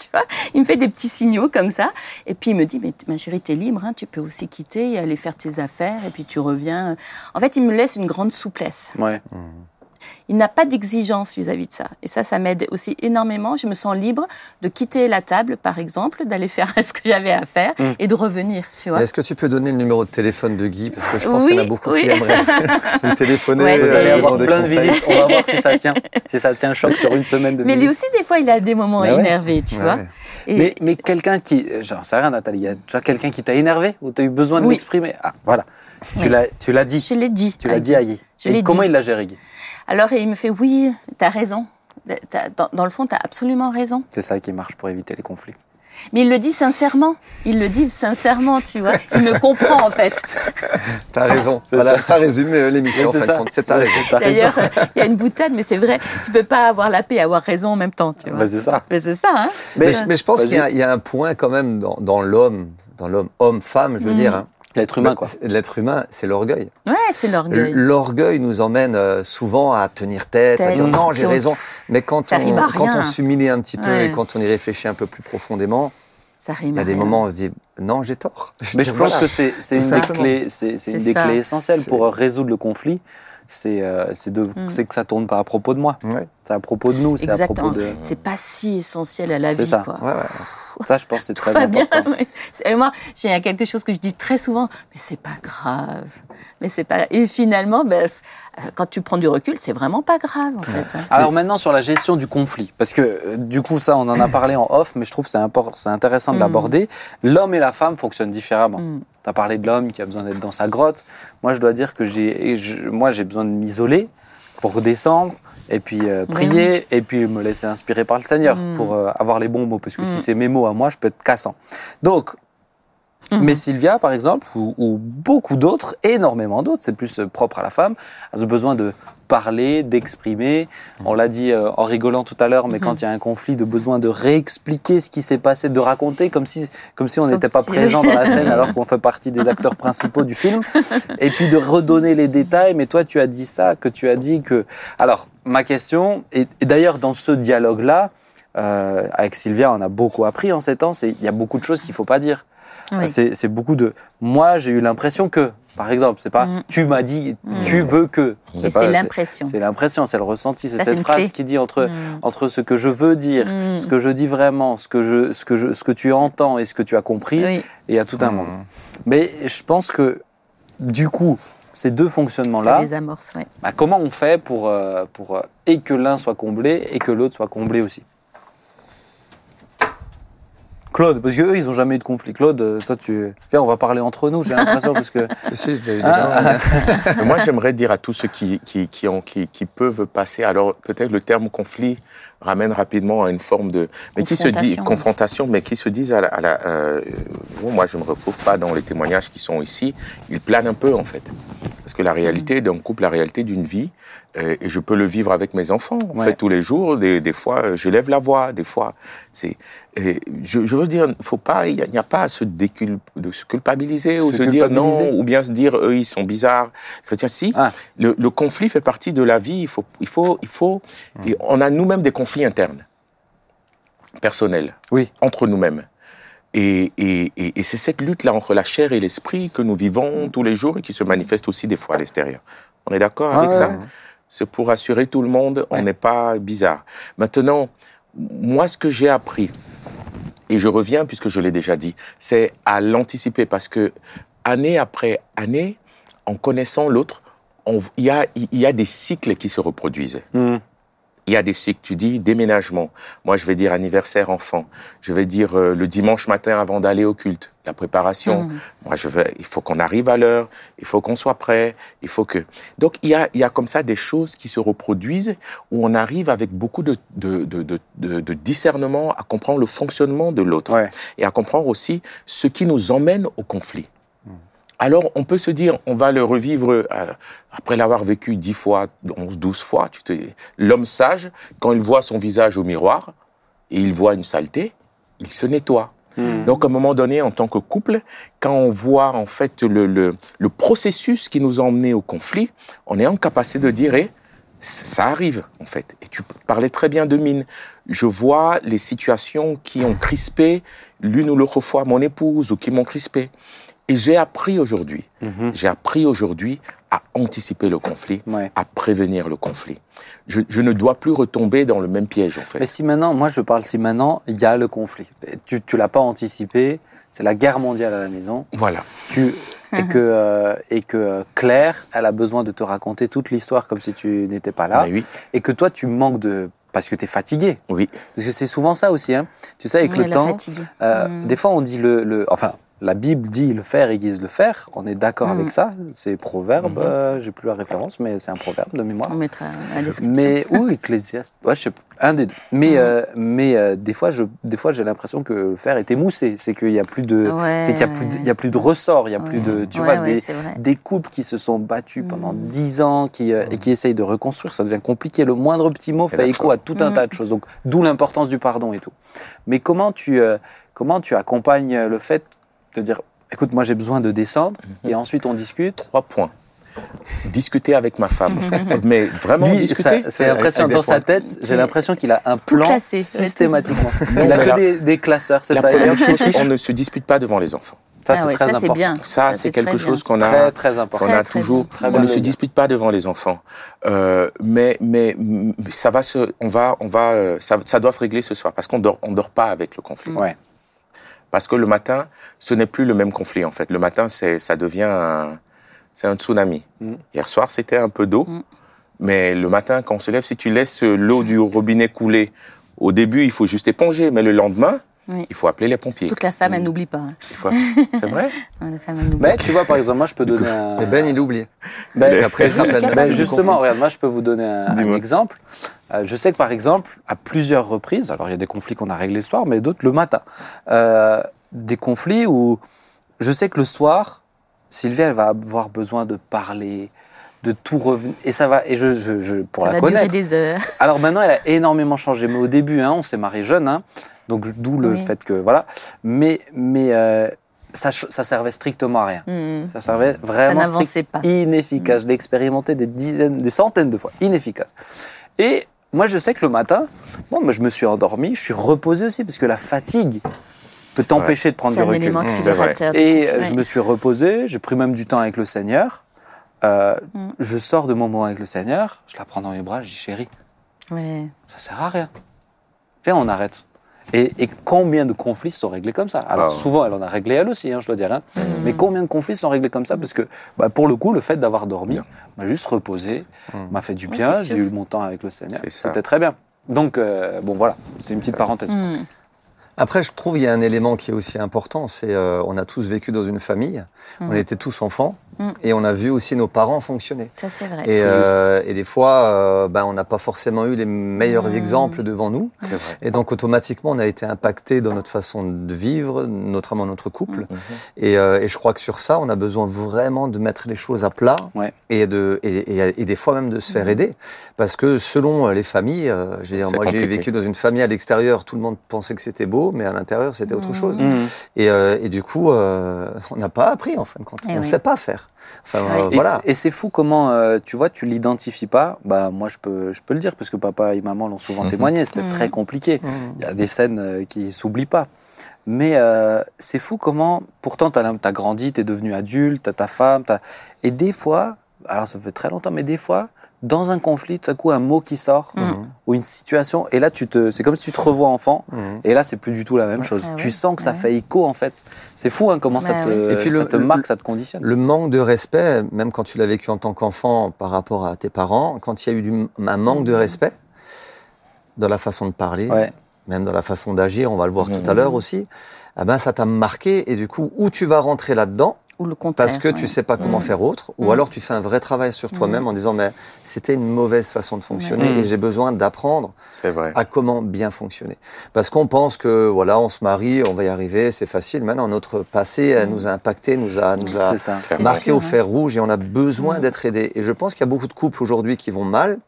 Tu vois, il me fait des petits signaux comme ça. Et puis, il me dit Mais ma chérie, t'es libre, hein, tu peux aussi quitter et aller faire tes affaires. Et puis, tu reviens. En fait, il me laisse une grande souplesse. Ouais. Il n'a pas d'exigence vis-à-vis de ça. Et ça, ça m'aide aussi énormément. Je me sens libre de quitter la table, par exemple, d'aller faire ce que j'avais à faire Mm. et de revenir, tu vois. Est-ce que tu peux donner le numéro de téléphone de Guy? Parce que je pense Oui, qu'il y en a beaucoup oui. qui aimeraient lui téléphoner. Ouais, Vous c'est- allez euh, avoir plein de visites. On va voir si ça tient. Si ça tient choc sur une semaine de Mais lui aussi, des fois, il a des moments Bah ouais. énervés, tu Ouais, vois. Et- Mais, mais quelqu'un qui. J'en sais rien, Nathalie. Il y a déjà quelqu'un qui t'a énervé ou tu as eu besoin de Oui. l'exprimer Ah, voilà. Tu Oui. l'as tu l'as dit. je l'ai dit. Tu l'as dit à Guy. Je Et l'ai comment dit. il l'a géré, Guy? Alors, il me fait Oui, t'as raison. T'as- Dans, dans le fond, t'as absolument raison. C'est ça qui marche pour éviter les conflits. Mais il le dit sincèrement. Il le dit sincèrement, tu vois. Il me comprend, en fait. T'as raison. Voilà, ça. résume euh, l'émission. en C'est fin ta raison. T'as raison. D'ailleurs, il y a une boutade, mais c'est vrai. Tu peux pas avoir la paix et avoir raison en même temps, tu vois. Bah, c'est ça. Mais c'est ça, hein. Mais, Mais- je- mais je pense qu'il y, a- il y a un point quand même dans, dans l'homme, dans l'homme homme-femme, je veux Mhm. dire. hein. L'être humain, quoi. L'être humain, c'est l'orgueil. Ouais, c'est l'orgueil. L'orgueil nous emmène euh, souvent à tenir tête, à dire non, j'ai raison. Mais quand Ça on, quand on s'humilie un petit peu Ouais. et quand on y réfléchit un peu plus profondément, Ça rime il y a à des rien. moments où on se dit non, j'ai tort. Mais je pense voilà. que c'est une, des clés, c'est une des ça. clés essentielles pour résoudre le conflit. C'est euh, Mm. c'est que ça tourne pas à propos de moi. Ouais, C'est à propos de nous. C'est à Exactement. propos de. C'est pas si essentiel à la vie, ça. quoi. ouais, Ça, je pense c'est très bien. ouais. Et moi, j'ai quelque chose que je dis très souvent, mais c'est pas grave. Mais c'est pas. Et finalement, ben, euh, quand tu prends du recul, c'est vraiment pas grave, en fait. hein. Alors maintenant sur la gestion du conflit, parce que euh, du coup ça on en a parlé en off, mais je trouve que c'est intéressant de Mm. l'aborder. L'homme et la femme fonctionnent différemment. Mm. Tu as parlé de l'homme qui a besoin d'être dans sa grotte. Moi je dois dire que j'ai, moi j'ai besoin de m'isoler pour redescendre et puis euh, prier et puis me laisser inspirer par le Seigneur Mm. pour euh, avoir les bons mots, parce que si c'est mes mots à moi, je peux être cassant. Donc Mhm. mais Sylvia, par exemple, ou, ou beaucoup d'autres, énormément d'autres, c'est plus euh, propre à la femme, a besoin de parler, d'exprimer. On l'a dit euh, en rigolant tout à l'heure, mais quand il y a un conflit, de besoin de réexpliquer ce qui s'est passé, de raconter comme si, comme si on n'était pas si- présent dans la scène alors qu'on fait partie des acteurs principaux du film. Et puis de redonner les détails. Mais toi, tu as dit ça, que tu as dit que. Alors, ma question, et, et d'ailleurs dans ce dialogue-là, euh, avec Sylvia, on a beaucoup appris en ces temps. Il y a beaucoup de choses qu'il faut pas dire. Oui. C'est beaucoup de. Moi, j'ai eu l'impression que, par exemple, c'est pas Mm. tu m'as dit, Mm. tu veux que. C'est l'impression. C'est l'impression, c'est le ressenti, c'est cette phrase clé. qui dit entre, Mm. entre ce que je veux dire, ce que je dis vraiment, ce que, je, ce, que je, ce que tu entends et ce que tu as compris, Oui, et il y a tout un monde. Mais je pense que, du coup, ces deux ça fonctionnements-là, ouais. bah, comment on fait pour, euh, pour euh, et que l'un soit comblé et que l'autre soit comblé aussi? Claude, parce qu'eux, ils n'ont jamais eu de conflit. Claude, euh, toi, tu. Viens, on va parler entre nous, j'ai l'impression, parce que. Si, j'ai déjà eu des Ah, Mais Moi, j'aimerais dire à tous ceux qui, qui, qui, ont, qui, qui peuvent passer, alors peut-être le terme conflit ramène rapidement à une forme de... Mais qui se dit Confrontation. confrontation, mais qui se disent à la... à la, euh, bon, moi, je ne me retrouve pas dans les témoignages qui sont ici. Ils planent un peu, en fait. Parce que la réalité d'un couple, la réalité d'une vie, et je peux le vivre avec mes enfants, en Ouais. fait, tous les jours. Des, des fois, euh, je lève la voix, des fois... c'est je, je veux dire, faut pas, il n'y a, pas à se, de se culpabiliser ou Se dire non, culpabiliser. ou bien se dire eux ils sont bizarres. Chrétiens, si, Ah. le, le conflit fait partie de la vie. Il faut, il faut, il faut. et on a nous-mêmes des conflits internes, personnels, Oui. entre nous-mêmes. Et, et, et, et c'est cette lutte-là entre la chair et l'esprit que nous vivons tous les jours et qui se manifeste aussi des fois à l'extérieur. On est d'accord Ah avec ouais, ça? C'est pour assurer tout le monde, Ouais. on n'est pas bizarre. Maintenant, moi, ce que j'ai appris, et je reviens puisque je l'ai déjà dit, c'est à l'anticiper parce que année après année, en connaissant l'autre, il y a, y a des cycles qui se reproduisent. Hmm. Il y a des cycles, tu dis déménagement. Moi, je vais dire anniversaire enfant. Je vais dire euh, le dimanche matin avant d'aller au culte, la préparation. Mm. Moi, je il faut qu'on arrive à l'heure, il faut qu'on soit prêt, il faut que. Donc, il y a, il y a comme ça des choses qui se reproduisent où on arrive avec beaucoup de, de, de, de, de- de discernement à comprendre le fonctionnement de l'autre Ouais. et à comprendre aussi ce qui nous emmène au conflit. Alors, on peut se dire, on va le revivre euh, après l'avoir vécu dix fois, onze, douze fois. Tu te... L'homme sage, quand il voit son visage au miroir et il voit une saleté, il se nettoie. Hmm. Donc, à un moment donné, en tant que couple, quand on voit en fait le, le, le processus qui nous a emmenés au conflit, on est en capacité de dire, eh, ça arrive en fait. Et tu parlais très bien de mine. Je vois les situations qui ont crispé l'une ou l'autre fois mon épouse ou qui m'ont crispé. Et j'ai appris aujourd'hui, Mhm. j'ai appris aujourd'hui à anticiper le conflit, Ouais. à prévenir le conflit. Je, je ne dois plus retomber dans le même piège en fait. Mais si maintenant, moi je parle si maintenant, il y a le conflit. Tu, tu l'as pas anticipé, c'est la guerre mondiale à la maison. Voilà. Tu, et que, euh, et que euh, Claire, elle a besoin de te raconter toute l'histoire comme si tu n'étais pas là. Mais oui, Et que toi, tu manques de. Parce que tu es fatigué. oui. Parce que c'est souvent ça aussi. Hein. Tu sais, avec le temps, euh, Mm. des fois on dit le, le. Enfin, la Bible dit le faire aiguise le faire. On est d'accord Mm. avec ça. C'est proverbe. Mhm. euh, J'ai plus la référence, mais c'est un proverbe de mémoire. On mettra la description. Mais ou Ecclésiaste, ouais, je sais pas, un des deux. Mais euh, mais euh, des fois je des fois j'ai l'impression que le fer est émoussé, c'est qu'il y a plus de Ouais, c'est qu'il y a plus de, il y a plus de ressort, il y a plus de tu Ouais, vois ouais, des c'est vrai. des couples qui se sont battus pendant Mhm. dix ans qui euh, et qui essayent de reconstruire, ça devient compliqué. Le moindre petit mot Et fait écho à tout un tas de choses. Donc d'où l'importance du pardon et tout. Mais comment tu euh, comment tu accompagnes le fait de dire écoute moi j'ai besoin de descendre Mhm. et ensuite on discute. Trois points. Discuter avec ma femme. Mais vraiment Lui, discuter. ça- c'est des dans sa tête, j'ai l'impression qu'il a un Tout plan classé. systématiquement. Non, Il a que la- des, des classeurs, c'est La ça. chose, on ne se dispute pas devant les enfants. Ça, Ah c'est ouais, très ça, c'est important. bien. Ça, c'est c'est quelque très chose qu'on a, Très, très important. qu'on a toujours. on ne se dispute pas devant les enfants, Euh, mais mais mais ça va se, on va on va euh, ça, ça doit se régler ce soir parce qu'on dort on dort pas avec le conflit. Ouais. Parce que le matin, ce n'est plus le même conflit en fait. Le matin, c'est ça devient un, c'est un tsunami. Mm. Hier soir, c'était un peu d'eau, Mm. mais le matin, quand on se lève, si tu laisses l'eau du robinet couler, au début, il faut juste éponger, mais le lendemain, Oui. il faut appeler les pompiers. Toute la femme, elle n'oublie pas. hein. Il faut- C'est vrai La femme, Mais tu vois, par exemple, moi, je peux donner un. Et Ben, il oublie. Ben, Parce même Ben, justement, regarde, moi, je peux vous donner un, exemple. Euh, je sais que, par exemple, à plusieurs reprises, alors il y a des conflits qu'on a réglés le soir, mais d'autres le matin. Euh, des conflits où je sais que le soir, Sylvie, elle va avoir besoin de parler, de tout revenir. Et ça va, et je, je, je- pour Ça la va durer connaître. des heures. Alors maintenant, elle a énormément changé. Mais au début, hein, on s'est marié jeune, hein, donc d'où le Oui. fait que voilà. Mais mais euh, ça, ça servait strictement à rien. Hmm. Ça servait Ça vraiment strict- n'avançait pas. inefficace. Je l'ai expérimenté des dizaines, des centaines de fois, inefficace. Et moi, je sais que le matin, bon, moi, je me suis endormi, je suis reposé aussi parce que la fatigue peut t'empêcher de prendre du un recul. élément Mmh. Et euh, Ouais. je me suis reposé, j'ai pris même du temps avec le Seigneur. Euh, Mm. Je sors de mon moment avec le Seigneur, je la prends dans mes bras, je dis chérie, Ouais. ça sert à rien. Viens, on arrête. Et, et combien de conflits sont réglés comme ça? Alors Ah. souvent, elle en a réglé elle aussi, hein, je dois dire. hein. Mm. Mais combien de conflits sont réglés comme ça? Parce que bah, pour le coup, le fait d'avoir dormi m'a juste reposé, Mm. m'a fait du bien, j'ai eu mon temps avec le Seigneur. C'était très bien. Donc, euh, bon voilà, c'est une petite parenthèse. Après, je trouve qu'il y a un élément qui est aussi important, c'est euh, on a tous vécu dans une famille, on Mm. était tous enfants, Mm. et on a vu aussi nos parents fonctionner. Ça, c'est vrai. Et, euh, et des fois, euh, ben, on n'a pas forcément eu les meilleurs Mm. exemples devant nous. C'est vrai. Et donc, automatiquement, on a été impacté dans notre façon de vivre, notamment notre couple. Mhm. Et, euh, et je crois que sur ça, on a besoin vraiment de mettre les choses à plat Ouais. et, de, et, et- et des fois même de se faire aider. Parce que selon euh, les familles, euh, je veux dire, moi j'ai vécu dans une famille à l'extérieur, tout le monde pensait que c'était beau, mais à l'intérieur, c'était autre chose. Et, euh, et du coup, euh, on n'a pas appris en fin de compte. Eh on ne oui. sait pas faire. Enfin, Ouais. euh, Et voilà. c'est- Et c'est fou comment, euh, tu vois, tu l'identifies pas. Bah, moi, je peux, je peux le dire parce que papa et maman l'ont souvent Mhm. témoigné. C'était Mhm. très compliqué. Mhm. Il y a des scènes euh, qui s'oublient pas. Mais euh, c'est fou comment, pourtant, tu as, grandi, tu es devenu adulte, tu as ta femme. Et des fois, alors ça fait très longtemps, mais des fois, dans un conflit, tout à coup, un mot qui sort Mhm. ou une situation, et là, tu te, c'est comme si tu te revois enfant. Mhm. Et là, c'est plus du tout la même chose. Ah tu sens que ça ouais. fait écho, en fait. C'est fou, hein, comment ça Bah te. Et puis ça le- te le- marque, ça te conditionne. Le manque de respect, même quand tu l'as vécu en tant qu'enfant par rapport à tes parents, quand il y a eu du- un manque de respect dans la façon de parler, Ouais. même dans la façon d'agir, on va le voir Mhm. tout à l'heure aussi, eh ben ça t'a marqué et du coup, où tu vas rentrer là-dedans Ou le contraire. parce que tu ouais. sais pas comment Mhm. faire autre, ou Mhm. alors tu fais un vrai travail sur toi-même en disant mais c'était une mauvaise façon de fonctionner et j'ai besoin d'apprendre C'est vrai. à comment bien fonctionner. Parce qu'on pense que voilà, on se marie, on va y arriver, c'est facile. Maintenant, notre passé nous a impacté, nous a, nous a marqué au fer rouge et on a besoin d'être aidé. Et je pense qu'il y a beaucoup de couples aujourd'hui qui vont mal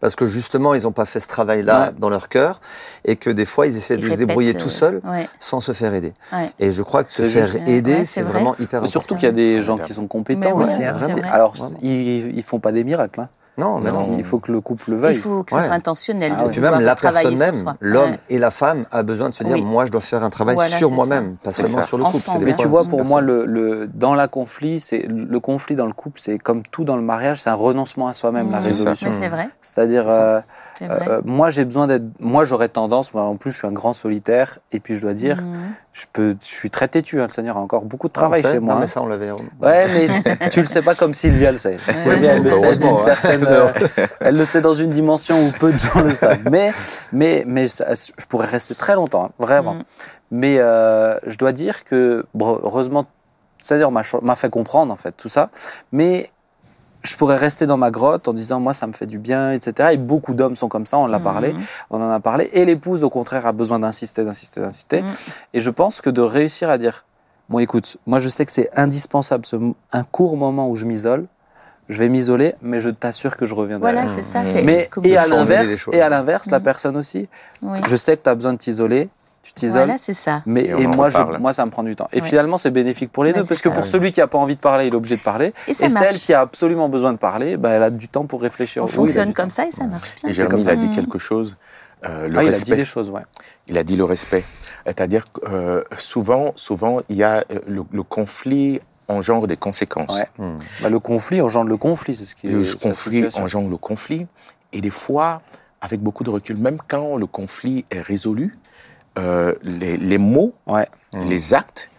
parce que justement, ils n'ont pas fait ce travail-là Ouais. dans leur cœur et que des fois, ils essaient de se débrouiller euh, tout seuls ouais. sans se faire aider. Ouais. Et je crois que se faire juste. aider, Ouais, c'est c'est vrai. vraiment hyper Mais important. surtout qu'il y a des gens qui sont compétents Mais ouais, aussi. hein. vrai. Alors, ils, ils font pas des miracles. hein. Non, mais non. il faut que le couple le veuille. Il faut que ce Ouais. soit intentionnel. Ah. Et puis même la personne sur même, l'homme Ouais. et la femme a besoin de se dire Oui. moi je dois faire un travail Voilà, sur moi-même, pas seulement ça. sur le couple. Ensemble. Mais tu vois, pour moi, le, le- dans la conflit, c'est le conflit dans le couple, c'est comme tout dans le mariage, c'est un renoncement à soi-même, la Mmh. Résolution. C'est vrai. C'est-à-dire, euh, euh, moi, j'ai besoin d'être. Moi, j'aurais tendance. Moi, en plus, je suis un grand solitaire, et puis je dois dire, Mhm. Je peux, je suis très têtu. hein, le Seigneur a encore beaucoup de travail Ah, sait. chez moi. Non, hein. mais ça on l'avait. Ouais, mais tu le sais pas comme Sylvia le sait. Sylvia, elle le sait d'une hein. certaine. euh, elle le sait dans une dimension où peu de gens le savent. Mais, mais, mais ça- je pourrais rester très longtemps, hein, vraiment. Mm. Mais euh, je dois dire que, bon, heureusement, cho- m'a fait comprendre en fait tout ça. Mais je pourrais rester dans ma grotte en disant moi ça me fait du bien, etc. Et beaucoup d'hommes sont comme ça. On l'a parlé, Mhm. on en a parlé. Et l'épouse au contraire a besoin d'insister, d'insister, d'insister. Mm. Et je pense que de réussir à dire, bon écoute, moi je sais que c'est indispensable, ce, un court moment où je m'isole, je vais m'isoler, mais je t'assure que je reviendrai. Voilà, c'est ça. C'est Mais et à l'inverse, choses. et à l'inverse, la personne aussi. Oui. Je sais que tu as besoin de t'isoler, tu t'isoles. Voilà, c'est ça. Mais Et moi, je, moi, ça me prend du temps. Et Ouais. finalement, c'est bénéfique pour les deux, parce que ça. pour celui qui a pas envie de parler, il est obligé de parler. Et celle qui a absolument besoin de parler, bah, elle a du temps pour réfléchir. On Oui, fonctionne comme temps. ça et ça marche bien. Et Jérémy, comme il a dit quelque chose, euh, le Ah, il a dit respect. des choses, ouais. Il a dit le respect. C'est-à-dire que euh, souvent, souvent, il y a euh, le, le conflit engendre des conséquences. Ouais. Hmm. Bah, le conflit engendre le conflit, c'est ce qui est. Le conflit engendre le conflit. Et des fois, avec beaucoup de recul, même quand le conflit est résolu, euh, les, les mots, Ouais. Mm. les actes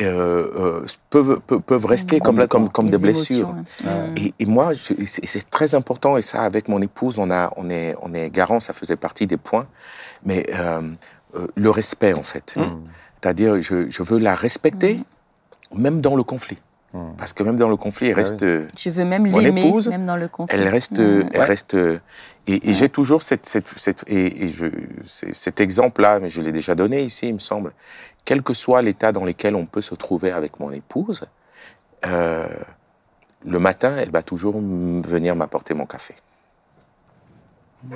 euh, euh, peuvent, peuvent, peuvent rester comme, comme, comme des blessures. émotions, hein. Et, et moi, c'est très important, et ça, avec mon épouse, on, a, on, est, on est garant, ça faisait partie des points, mais euh, euh, le respect, en fait. Mm. C'est-à-dire, je, je veux la respecter, même dans le conflit. Mm. Parce que même dans le conflit, elle Ah reste, euh, Je veux même Mon l'aimer, épouse, même dans le conflit. elle reste, Mm. elle Ouais. reste. Et, j'ai toujours cette, cette, cette et, et je, c'est- cet exemple-là, mais je l'ai déjà donné ici, il me semble. Quel que soit l'état dans lequel on peut se trouver avec mon épouse, euh, le matin, elle va toujours venir m'apporter mon café.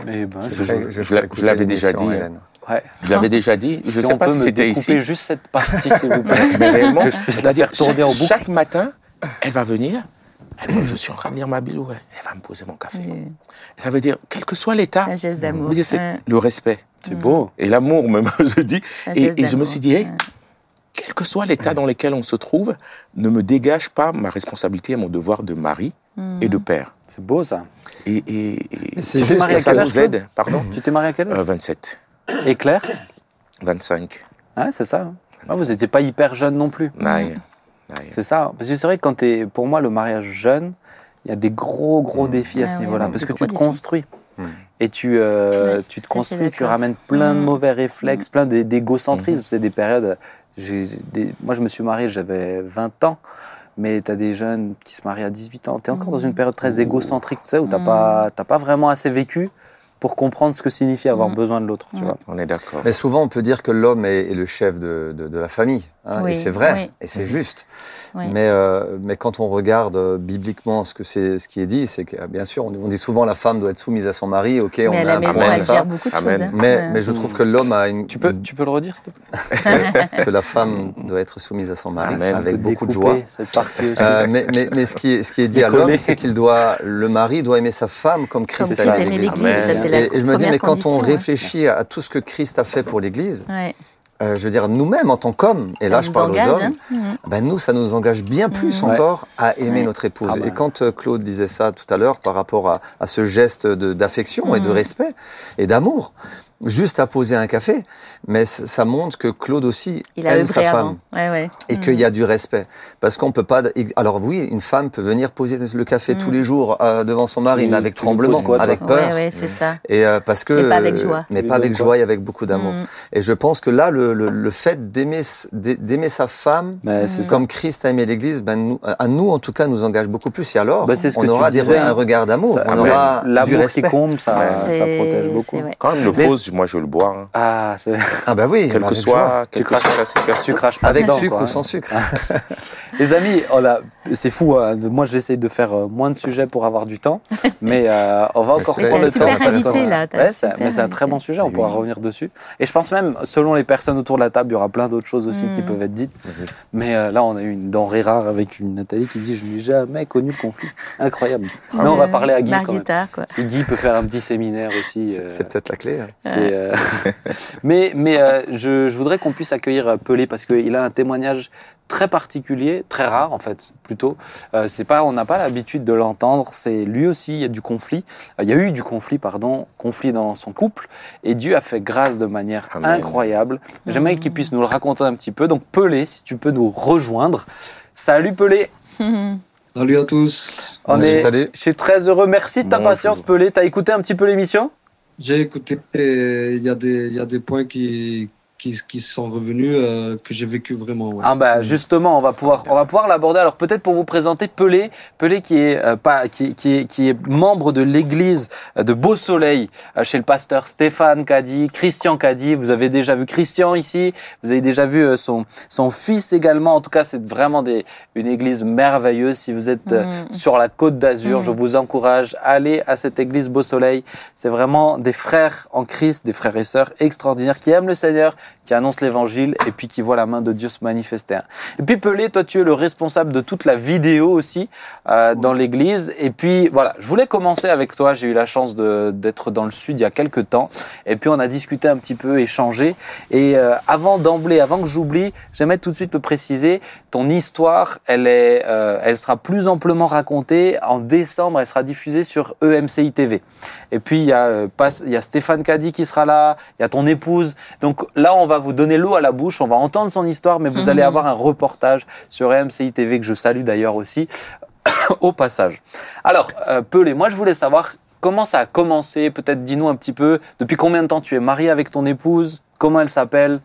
Eh ben, Je, l'avais déjà dit, Hélène. Ouais. Je l'avais déjà dit. Je Si ne sais on pas peut si c'était ici. juste cette partie, s'il vous plaît. C'est-à-dire tourner en chaque, boucle. chaque matin, elle va venir. Elle va- je suis en train de lire ma Bible, ouais, elle va me poser mon café. Ça veut dire, quel que soit l'état, le respect C'est beau. et l'amour, même, je dis. Et, et je me suis dit, hey, quel que soit l'état dans lequel on se trouve, ne me dégage pas ma responsabilité et mon devoir de mari et de père. C'est beau, ça. Et, et, et Mais c'est Tu t'es juste marié à ça quel nous âge, aide, pardon, Tu t'es marié à quel âge? Euh, 27, Et Claire 25. Ouais, c'est ça. hein. Ah, vous n'étiez pas hyper jeune non plus. Naïe, naïe. C'est ça. Parce que c'est vrai que quand t'es, pour moi, le mariage jeune, il y a des gros, gros Mmh. défis à Ah ce oui, niveau-là. oui, parce que tu te défis. construis. Mmh. Et tu, euh, Ouais, tu te construis, tu ramènes plein de Mmh. mauvais réflexes, plein d'é- d'égocentrisme. Mmh. C'est des périodes. des- moi, je me suis marié, j'avais 20 ans. Mais tu as des jeunes qui se marient à 18 ans. Tu es encore dans une période très égocentrique, tu sais, où tu n'as Mmh. pas, t'as pas vraiment assez vécu pour comprendre ce que signifie avoir Mmh. besoin de l'autre. Tu Mmh. vois. On est d'accord. Mais souvent, on peut dire que l'homme est, est le chef de, de- de la famille. Hein, Oui, et c'est vrai, oui. et c'est juste. Oui. Mais, euh, mais quand on regarde euh, bibliquement ce, que c'est, ce qui est dit, c'est que, euh, bien sûr, on, on dit souvent la femme doit être soumise à son mari. Ok, on à a la un maison, elle ça. gère beaucoup de Amen. choses. hein. Mais, mais je trouve que l'homme a une. Tu, peux, tu peux le redire, s'il te plaît? que la femme doit être soumise à son mari Amen. avec beaucoup de joie. Cette partie aussi. Euh, mais, mais, mais ce, qui est, ce qui est dit à l'homme, c'est qu'il doit, le mari doit aimer sa femme comme Christ Comme a aimé aimait l'Église. l'Église, ça Amen. c'est la Et, je me dis, mais quand on hein. réfléchit à tout ce que Christ a fait pour l'Église, Ouais. Euh, je veux dire, nous-mêmes en tant qu'hommes, et Ça là je nous parle engage, aux hommes, hein. Mhm. ben nous, ça nous engage bien plus Mhm. encore à aimer Ouais. notre épouse. Ah. Et quand euh, Claude disait ça tout à l'heure par rapport à, à ce geste de- d'affection et de Mhm. respect et d'amour, juste à poser un café, mais ça montre que Claude aussi Il a aime sa femme. Ouais, ouais. et qu'il y a du respect. Parce qu'on peut pas. Alors oui, une femme peut venir poser le café Mm. tous les jours euh, devant son mari, Tu- mais avec tremblement, quoi, avec peur. ouais, c'est ça. Et euh, parce que Mais pas avec euh, joie. mais pas avec quoi joie et avec beaucoup d'amour. Mhm. Et je pense que là, le, le, le fait d'aimer d'aimer sa femme ça. comme Christ a aimé l'Église, ben nous, à nous en tout cas, nous engage beaucoup plus. Et alors, Bah, ce on que tu aura des- un hein. regard d'amour, on aura du L'amour qui respect. compte, ça, protège beaucoup. Quand même, le pause, moi je le bois. hein. Ah, c'est- Ah bah oui, Quel bah, que avec joie. soit, quel que soit la situation. tu craches pas Avec dedans, sucre quoi, ou hein. sans sucre. Les amis, on a- c'est fou. hein, Moi, j'essaie de faire euh, moins de sujets pour avoir du temps, mais euh, on va Mais encore c'est- prendre le super temps. parce invité, là, t'as Ouais, c'est- super mais c'est un très bon sujet. On Oui. pourra revenir dessus. Et je pense même, selon les personnes autour de la table, il y aura plein d'autres choses aussi qui Mm. peuvent être dites. Mhm. Mais euh, là, on a eu une denrée rare avec une Nathalie qui dit Je n'ai jamais connu le conflit. Incroyable. Mais on va parler à Guy quand même. Quoi. Si Guy peut faire un petit séminaire aussi. C'est euh, c'est peut-être la clé. hein. c'est, euh, mais mais euh, je, je voudrais qu'on puisse accueillir euh, Pelé parce qu'il a un témoignage très particulier, très rare en fait, plutôt. Euh, c'est pas, on n'a pas l'habitude de l'entendre. C'est lui aussi, il y a du conflit. Euh, il y a eu du conflit, pardon, conflit dans son couple, et Dieu a fait grâce de manière Amen. incroyable. J'aimerais qu'il puisse nous le raconter un petit peu. Donc Pelé, si tu peux nous rejoindre. Salut Pelé. Salut à tous. On est, salut. je suis très heureux. Merci de ta Bonjour. patience, Pelé. T'as écouté un petit peu l'émission? J'ai écouté, il y, a des- il y a des points qui, qui, qui sont revenus euh, que j'ai vécu vraiment. ouais. Ah bah justement, on va pouvoir, on va pouvoir l'aborder. Alors peut-être pour vous présenter Pelé, Pelé qui est euh, pas, qui, qui est, qui est membre de l'église de Beau Soleil euh, chez le pasteur Stéphane Caddy, Christian Caddy. Vous avez déjà vu Christian ici, vous avez déjà vu euh, son son fils également. En tout cas, c'est vraiment des, une église merveilleuse. Si vous êtes euh, Mm. sur la Côte d'Azur, Mm. je vous encourage allez à cette église Beau Soleil. C'est vraiment des frères en Christ, des frères et sœurs extraordinaires qui aiment le Seigneur, qui annoncent l'évangile et puis qui voient la main de Dieu se manifester. Et puis Pelé, toi tu es le responsable de toute la vidéo aussi euh, dans l'église. Et puis voilà, je voulais commencer avec toi. J'ai eu la chance d'être dans le sud il y a quelques temps. Et puis on a discuté un petit peu, échangé. Et euh, avant d'emblée, avant que j'oublie, j'aimerais tout de suite le préciser. Ton histoire, elle est, euh, elle sera plus amplement racontée en décembre. Elle sera diffusée sur EMCI TV. Et puis il y a, pas- il y a Stéphane Caddy qui sera là. Il y a ton épouse. Donc là, on va vous donner l'eau à la bouche. On va entendre son histoire, mais vous Mhm. allez avoir un reportage sur EMCI TV que je salue d'ailleurs aussi au passage. Alors, euh, Pelé, moi je voulais savoir comment ça a commencé. Peut-être dis-nous un petit peu depuis combien de temps tu es marié avec ton épouse, comment elle s'appelle?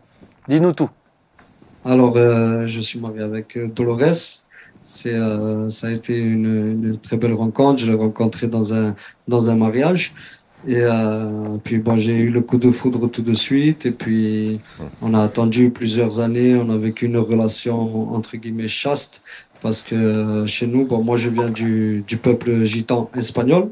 Dis-nous tout. Alors, euh, je suis marié avec euh, Dolores. C'est, euh, ça a été une, une très belle rencontre. Je l'ai rencontré dans un, dans un mariage. Et euh, puis, bon, j'ai eu le coup de foudre tout de suite. Et puis, on a attendu plusieurs années. On a vécu une relation, entre guillemets, chaste. Parce que chez nous, bon, moi, je viens du, du peuple gitan espagnol.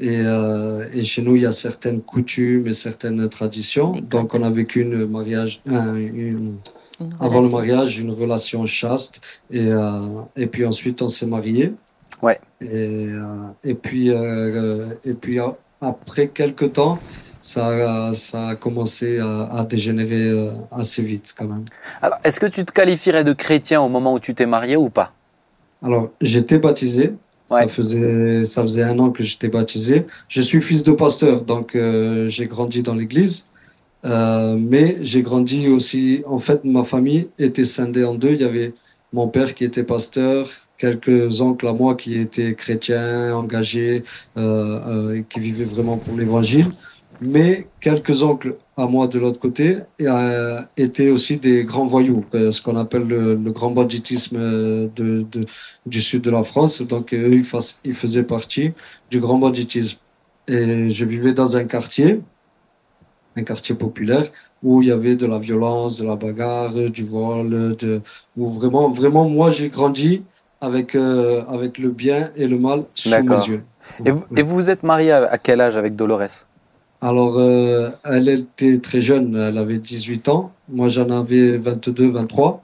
Et, euh, et chez nous, il y a certaines coutumes et certaines traditions. Donc, on a vécu une mariage, un- une, Une avant le relation. mariage, une relation chaste. Et, euh, et puis ensuite, on s'est mariés. Ouais. Et, euh, et puis, et puis a- après quelques temps, ça, a- ça a commencé à, à dégénérer euh, assez vite quand même. Alors, est-ce que tu te qualifierais de chrétien au moment où tu t'es marié ou pas? Alors, j'étais baptisé. Ouais. Ça, faisait, ça faisait un an que j'étais baptisé. Je suis fils de pasteur, donc euh, j'ai grandi dans l'église. Euh, mais j'ai grandi aussi. En fait, ma famille était scindée en deux. Il y avait mon père qui était pasteur, quelques oncles à moi qui étaient chrétiens, engagés, euh, euh, qui vivaient vraiment pour l'évangile. Mais quelques oncles à moi de l'autre côté euh, étaient aussi des grands voyous, ce qu'on appelle le, grand banditisme du sud de la France. Donc, eux, ils, faisaient partie du grand banditisme. Et je vivais dans un quartier, un quartier populaire, où il y avait de la violence, de la bagarre, du vol, où vraiment, vraiment, moi, j'ai grandi avec, euh, avec le bien et le mal sous mes yeux. et vous, et vous vous êtes marié à quel âge avec Dolores? Alors, euh, elle était très jeune, elle avait 18 ans. Moi, j'en avais 22, 23.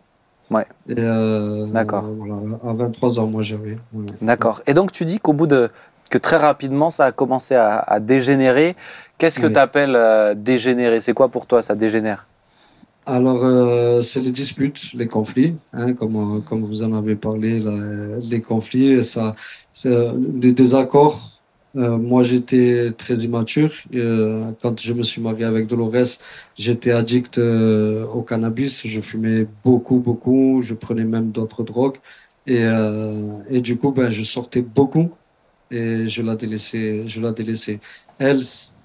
Ouais. Euh, D'accord. Voilà, à 23 ans, moi, j'avais. ouais. D'accord. Et donc tu dis qu'au bout de que très rapidement ça a commencé à, à dégénérer. Qu'est-ce que Oui. tu appelles dégénérer? C'est quoi pour toi ça dégénère? Alors, euh, c'est les disputes, les conflits, hein, comme, euh, comme vous en avez parlé, les conflits, ça, c'est, euh, les désaccords. Euh, moi, j'étais très immature. Euh, quand je me suis marié avec Dolores, j'étais addict euh, au cannabis. Je fumais beaucoup, beaucoup. Je prenais même d'autres drogues. Et, et du coup, ben, je sortais beaucoup et je la délaissais. Je la délaissais. Elle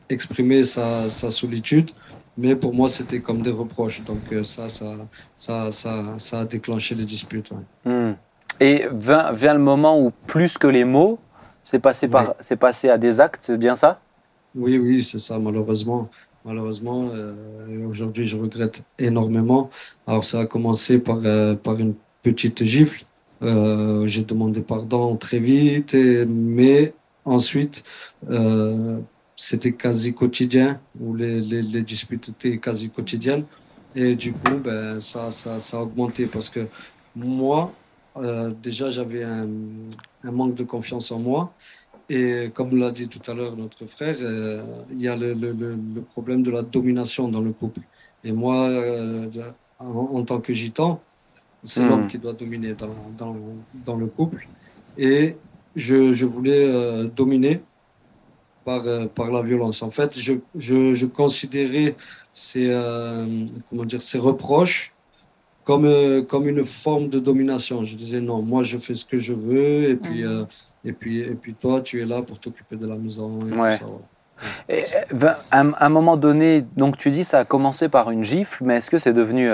exprimait sa, sa solitude. Mais pour moi, c'était comme des reproches. Donc euh, ça, ça, ça, ça, ça a déclenché les disputes. ouais. Hmm. Et vient, le moment où plus que les mots, c'est passé, par, c'est passé à des actes, c'est bien ça? Oui, oui, c'est ça, malheureusement. malheureusement. Aujourd'hui, je regrette énormément. Alors, ça a commencé par, par une petite gifle. J'ai demandé pardon très vite, mais ensuite, c'était quasi quotidien, où les, les, disputes étaient quasi quotidiennes. Et du coup, ben, ça, ça, ça a augmenté parce que moi, euh, déjà, j'avais un, un, manque de confiance en moi. Et comme l'a dit tout à l'heure notre frère, euh, il y a le, le, le, problème de la domination dans le couple. Et moi, euh, en, tant que gitan, c'est hmm. l'homme qui doit dominer dans, dans, dans, le couple. Et je, je voulais dominer par, par la violence. En fait, je, je, je considérais ces, comment dire, ces reproches comme, euh, comme une forme de domination. Je disais non, moi je fais ce que je veux et puis, mhm. euh, et puis, et puis toi tu es là pour t'occuper de la maison. Et ouais. Et, euh, à un moment donné, donc tu dis ça a commencé par une gifle, mais est-ce que c'est devenu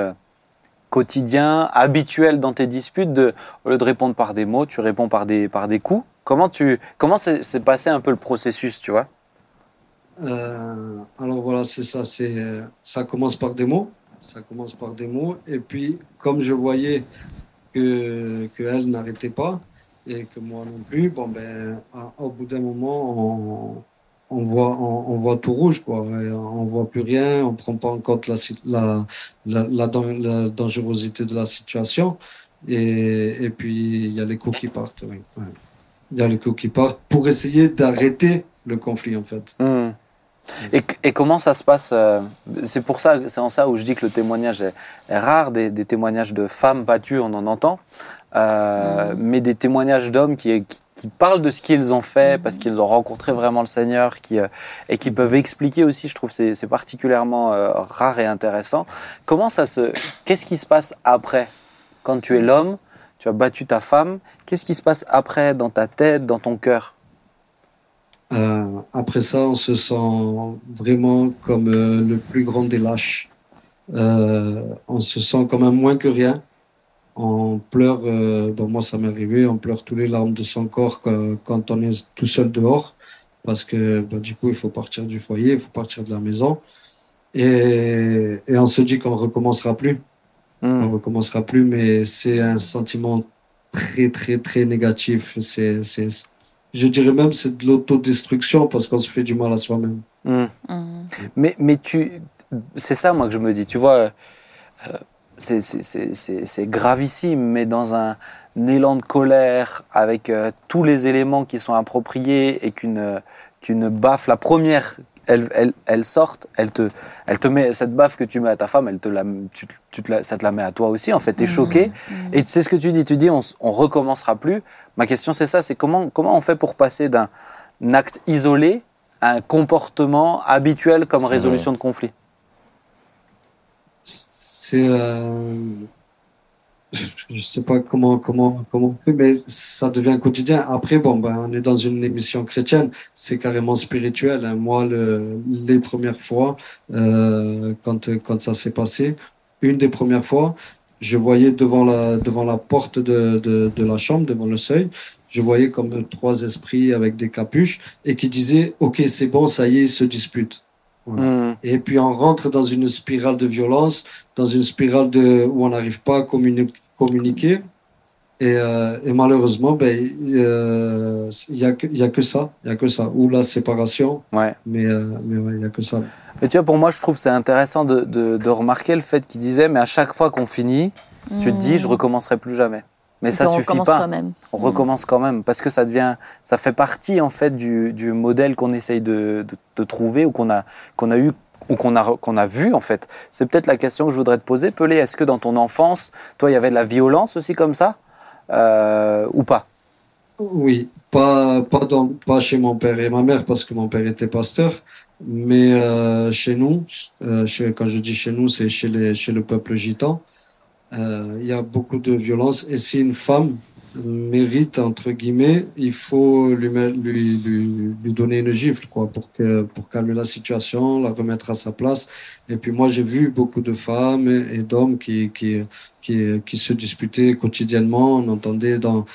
quotidien, habituel dans tes disputes de, Au lieu de répondre par des mots, tu réponds par des, par des coups? Comment tu comment s'est passé un peu le processus, tu vois? Alors voilà, c'est ça, c'est ça commence par des mots ça commence par des mots. Et puis, comme je voyais que qu'elle n'arrêtait pas et que moi non plus, bon ben, au bout d'un moment, on, voit, on, voit tout rouge, quoi. Et on voit plus rien, on prend pas en compte la, la, la, dangerosité de la situation. Et, et puis, il y a les coups qui partent. Y a les coups qui partent pour essayer d'arrêter le conflit, en fait. Mmh. Et, comment ça se passe euh, C'est pour ça, c'est en ça où je dis que le témoignage est, rare. Des, témoignages de femmes battues, on en entend, euh, mm. mais des témoignages d'hommes qui, qui, parlent de ce qu'ils ont fait mm. parce qu'ils ont rencontré vraiment le Seigneur, qui, euh, et qui peuvent expliquer aussi. Je trouve c'est c'est particulièrement rare et intéressant. Comment ça se Qu'est-ce qui se passe après quand tu es l'homme Tu as battu ta femme. Qu'est-ce qui se passe après dans ta tête, dans ton cœur? Euh, après ça, on se sent vraiment comme euh, le plus grand des lâches. Euh, on se sent comme un moins que rien. On pleure, bon moi ça m'est arrivé, on pleure tous les larmes de son corps quand, on est tout seul dehors, parce que bah, du coup il faut partir du foyer, il faut partir de la maison, et, et on se dit qu'on recommencera plus. Hmm. On recommencera plus, mais c'est un sentiment très très très négatif. C'est je dirais même c'est de l'autodestruction parce qu'on se fait du mal à soi-même. Hmm. Hmm. Mais, mais tu, c'est ça moi que je me dis, tu vois, euh, c'est gravissime, mais dans un, élan de colère, avec euh, tous les éléments qui sont appropriés et qu'une qu'une baffe, la première elle, elle, elle sorte, elle te, elle te met cette baffe que tu mets à ta femme, elle te la, tu, tu te la, ça te la met à toi aussi. En fait, tu es mmh. choqué. Mmh. Et c'est ce que tu dis. Tu dis, on, on recommencera plus. Ma question, c'est ça c'est comment, comment on fait pour passer d'un acte isolé à un comportement habituel comme résolution de conflit? C'est. Euh, je sais pas comment comment comment mais ça devient quotidien. Après, bon, ben, on est dans une émission chrétienne, c'est carrément spirituel. Hein. Moi, le, les premières fois, euh, quand quand ça s'est passé, une des premières fois, je voyais devant la devant la porte de de, de la chambre, devant le seuil, je voyais comme trois esprits avec des capuches et qui disaient, ok, c'est bon, ça y est, ils se disputent. Hmm. Et puis on rentre dans une spirale de violence, dans une spirale de, où on n'arrive pas à communiquer. Et, euh, et malheureusement, ben, euh, il n'y a, que, y a que ça, il y a que ça, ou la séparation. Ouais. Mais euh, il ouais, n'y a que ça. Mais tu vois, pour moi, je trouve c'est intéressant de, de, de, remarquer le fait qu'il disait, mais à chaque fois qu'on finit, tu te dis, je hmm. recommencerai plus jamais. Mais ça on suffit recommence pas. Quand même. On recommence quand même parce que ça devient, ça fait partie en fait du, du modèle qu'on essaye de, de, de, trouver ou qu'on a, qu'on a eu ou qu'on a, qu'on a vu en fait. C'est peut-être la question que je voudrais te poser, Pelé. Est-ce que dans ton enfance, toi, il y avait de la violence aussi comme ça euh, ou pas? Oui, pas pas, dans, pas chez mon père et ma mère parce que mon père était pasteur. Mais euh, chez nous, euh, chez, quand je dis chez nous, c'est chez, les, chez le peuple gitan. Euh, il y a beaucoup de violence. Et si une femme mérite, entre guillemets, il faut lui, lui, lui, lui, donner une gifle quoi, pour, que, pour calmer la situation, la remettre à sa place. Et puis moi, j'ai vu beaucoup de femmes et, d'hommes qui, qui, qui, qui, se disputaient quotidiennement. On entendait dans,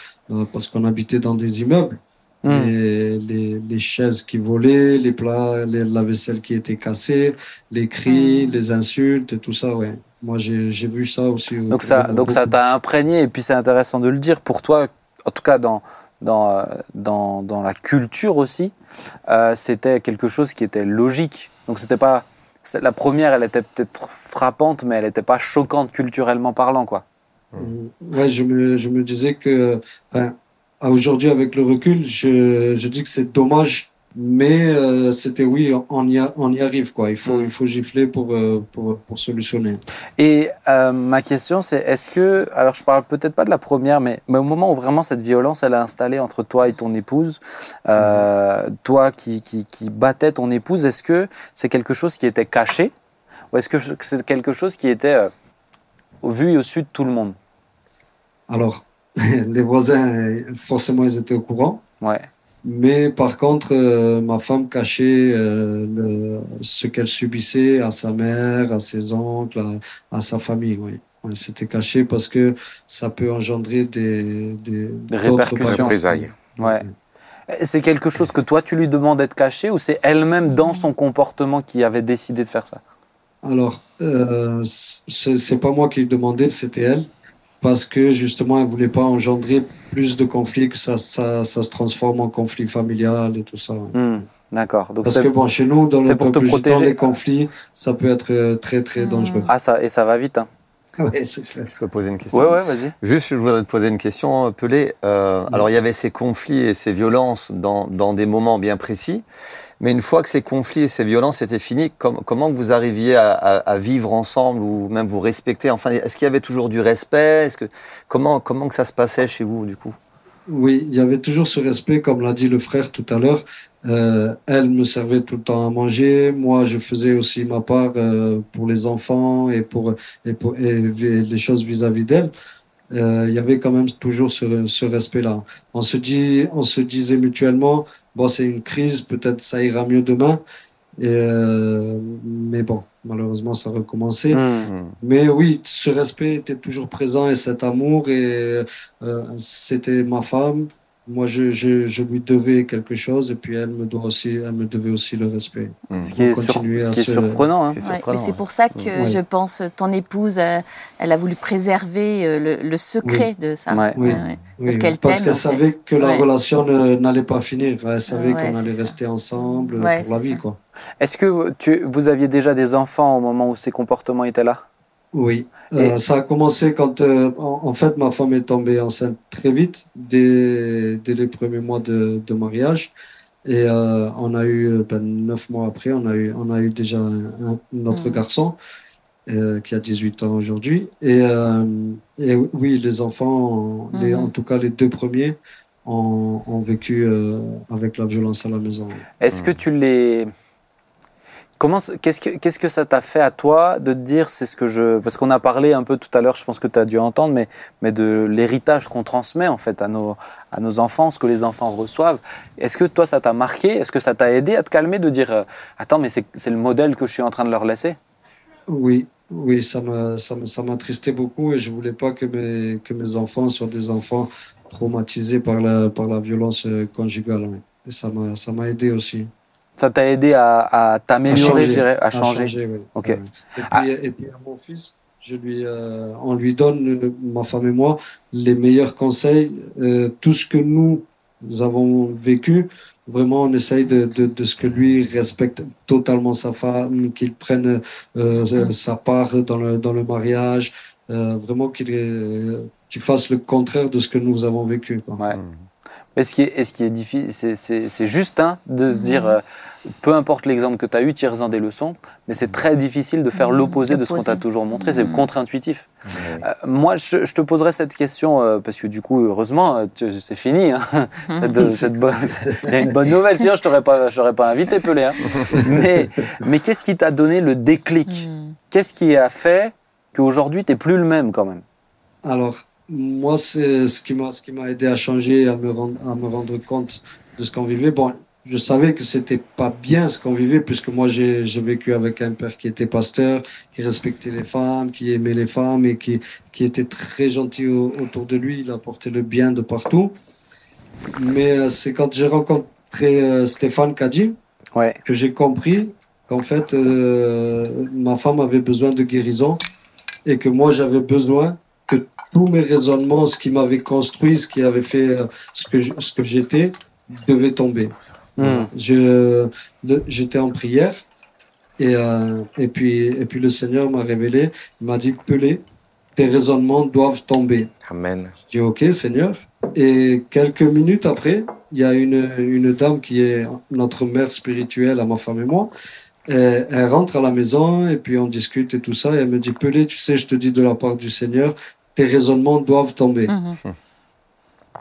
parce qu'on habitait dans des immeubles. Et les, les chaises qui volaient, les plats, les, la vaisselle qui était cassée, les cris, Mm. les insultes et tout ça, ouais. Moi, j'ai vu ça aussi. Donc ça, donc ça t'a imprégné et puis c'est intéressant de le dire pour toi, en tout cas dans dans euh, dans, dans la culture aussi, euh, c'était quelque chose qui était logique. Donc c'était pas la première, elle était peut-être frappante, mais elle n'était pas choquante culturellement parlant, quoi. Mm. Ouais, je me, je me disais que, enfin, aujourd'hui, avec le recul, je, je dis que c'est dommage, mais euh, c'était oui, on y, a- on y arrive, quoi. Il faut, Mm. il faut gifler pour, euh, pour, pour solutionner. Et euh, ma question, c'est est-ce que, alors je parle peut-être pas de la première, mais, mais au moment où vraiment cette violence, elle est installée entre toi et ton épouse, euh, toi qui, qui, qui battais ton épouse, est-ce que c'est quelque chose qui était caché ou est-ce que c'est quelque chose qui était vu et au su de tout le monde? Alors, les voisins, forcément, ils étaient au courant. Ouais. Mais par contre, euh, ma femme cachait euh, le, ce qu'elle subissait à sa mère, à ses oncles, à, à sa famille. Oui. Ouais, C'était caché parce que ça peut engendrer des, répercussions. Représailles. Ouais. C'est quelque chose que toi tu lui demandes d'être caché ou c'est elle-même dans son comportement qui avait décidé de faire ça? Alors, euh, c'est pas moi qui lui demandais, c'était elle. Parce que justement, elle voulait pas engendrer plus de conflits, que ça, ça, ça se transforme en conflit familial et tout ça. Hmm, D'accord. Donc Parce que bon, chez nous, dans le pour te peuple gitan, protéger. les conflits, ça peut être euh, très très Mm. dangereux. ah ça et ça va vite. Hein. Ouais. Je peux poser une question Ouais ouais, vas-y. Juste, je voudrais te poser une question, Pelé. Euh, alors, il y avait ces conflits et ces violences dans, dans des moments bien précis, mais une fois que ces conflits et ces violences étaient finis, com- comment vous arriviez à, vivre ensemble ou même vous respecter? Enfin, est-ce qu'il y avait toujours du respect? Comment que ça se passait chez vous du coup? Oui, il y avait toujours ce respect, comme l'a dit le frère tout à l'heure. Euh, elle me servait tout le temps à manger. Moi, je faisais aussi ma part euh, pour les enfants et pour les choses vis-à-vis d'elle. Euh, il y avait quand même toujours ce, ce respect-là. On se dit, on se disait mutuellement, bon, c'est une crise, peut-être ça ira mieux demain. Et euh, mais bon, malheureusement, ça a recommencé. Hmm. Mais oui, ce respect était toujours présent et cet amour et euh, c'était ma femme. Moi, je, je, je lui devais quelque chose et puis elle me doit aussi, elle me devait aussi le respect. Hmm. Ce qui est, sur- continuer ce à qui est se- surprenant. hein. C'est Ouais, ouais. pour ça que Ouais. je pense ton épouse, euh, elle a voulu préserver euh, le, le secret de ça. Ouais. Oui. ouais. Oui, Parce qu'elle en savait fait. que la Ouais. relation n'allait pas finir. Elle savait Ouais, qu'on allait ça. rester ensemble Ouais, pour la vie. Est-ce que tu, vous aviez déjà des enfants au moment où ces comportements étaient là? Oui, Et- Euh, ça a commencé quand, euh, en, en fait, ma femme est tombée enceinte très vite, dès, dès les premiers mois de, de mariage. Et euh, on a eu, ben, neuf mois après, on a eu, on a eu déjà un, un- notre Mhm. garçon euh, qui a 18 ans aujourd'hui. Et, euh, et oui, les enfants, les, Mhm. en tout cas les deux premiers, ont, ont vécu euh, avec la violence à la maison. Est-ce que tu les Comment, qu'est-ce que, qu'est-ce que ça t'a fait à toi de te dire, c'est ce que je, parce qu'on a parlé un peu tout à l'heure, je pense que tu as dû entendre, mais, mais de l'héritage qu'on transmet en fait à nos, à nos enfants, ce que les enfants reçoivent. Est-ce que toi ça t'a marqué? Est-ce que ça t'a aidé à te calmer, de dire, euh, attends, mais c'est, c'est le modèle que je suis en train de leur laisser? Oui, oui, ça m'a ça m'a- ça m'attristait beaucoup et je voulais pas que mes que mes enfants soient des enfants traumatisés par la par la violence euh, conjugale. ça m'a ça m'a aidé aussi Ça t'a aidé à, à t'améliorer, changer, je dirais, à à changer. oui. Ok. Ouais. Et puis, Ah. et puis à mon fils, je lui euh, on lui donne euh, ma femme et moi les meilleurs conseils, euh, tout ce que nous nous avons vécu. Vraiment, on essaye de, de, de ce que lui respecte totalement sa femme, qu'il prenne euh, sa part dans le, dans le mariage, euh, vraiment qu'il euh, fasse le contraire de ce que nous avons vécu. Ouais. Mais ce qui est, et ce qui est difficile, c'est- c'est c'est juste hein, de se dire, euh, peu importe l'exemple que tu as eu, tire-en des leçons, mais c'est très difficile de faire Mhm, l'opposé de ce qu'on t'a toujours montré, c'est Mhm. contre-intuitif. Euh, moi, je, je te poserai cette question, euh, parce que du coup, heureusement, tu- c'est fini. hein. Cette- cette bonne- Il y a une bonne nouvelle, sinon je t'aurais pas, je t'aurais pas invité, Pelé. hein. Mais, mais qu'est-ce qui t'a donné le déclic? Qu'est-ce qui a fait qu'aujourd'hui, tu n'es plus le même quand même? Alors, moi, c'est ce qui m'a ce qui m'a aidé à changer, à me rendre à me rendre compte de ce qu'on vivait. Bon, je savais que c'était pas bien ce qu'on vivait puisque moi j'ai j'ai vécu avec un père qui était pasteur, qui respectait les femmes, qui aimait les femmes et qui qui était très gentil au- autour de lui. Il apportait le bien de partout. Mais euh, c'est quand j'ai rencontré euh, Stéphane dit, Ouais. que j'ai compris qu'en fait, euh, ma femme avait besoin de guérison et que moi, j'avais besoin que tous mes raisonnements, ce qui m'avait construit, ce qui avait fait euh, ce que je- ce que j'étais, devait tomber. Hmm. Je, j'étais en prière et, euh, et, puis, et puis le Seigneur m'a révélé, il m'a dit, Pelé, tes raisonnements doivent tomber. Amen. Je dis, OK, Seigneur. Et quelques minutes après, il y a une, une dame qui est notre mère spirituelle à ma femme et moi. Et elle rentre à la maison et puis on discute et tout ça. Et elle me dit, Pelé, tu sais, je te dis de la part du Seigneur, tes raisonnements doivent tomber. Mhm.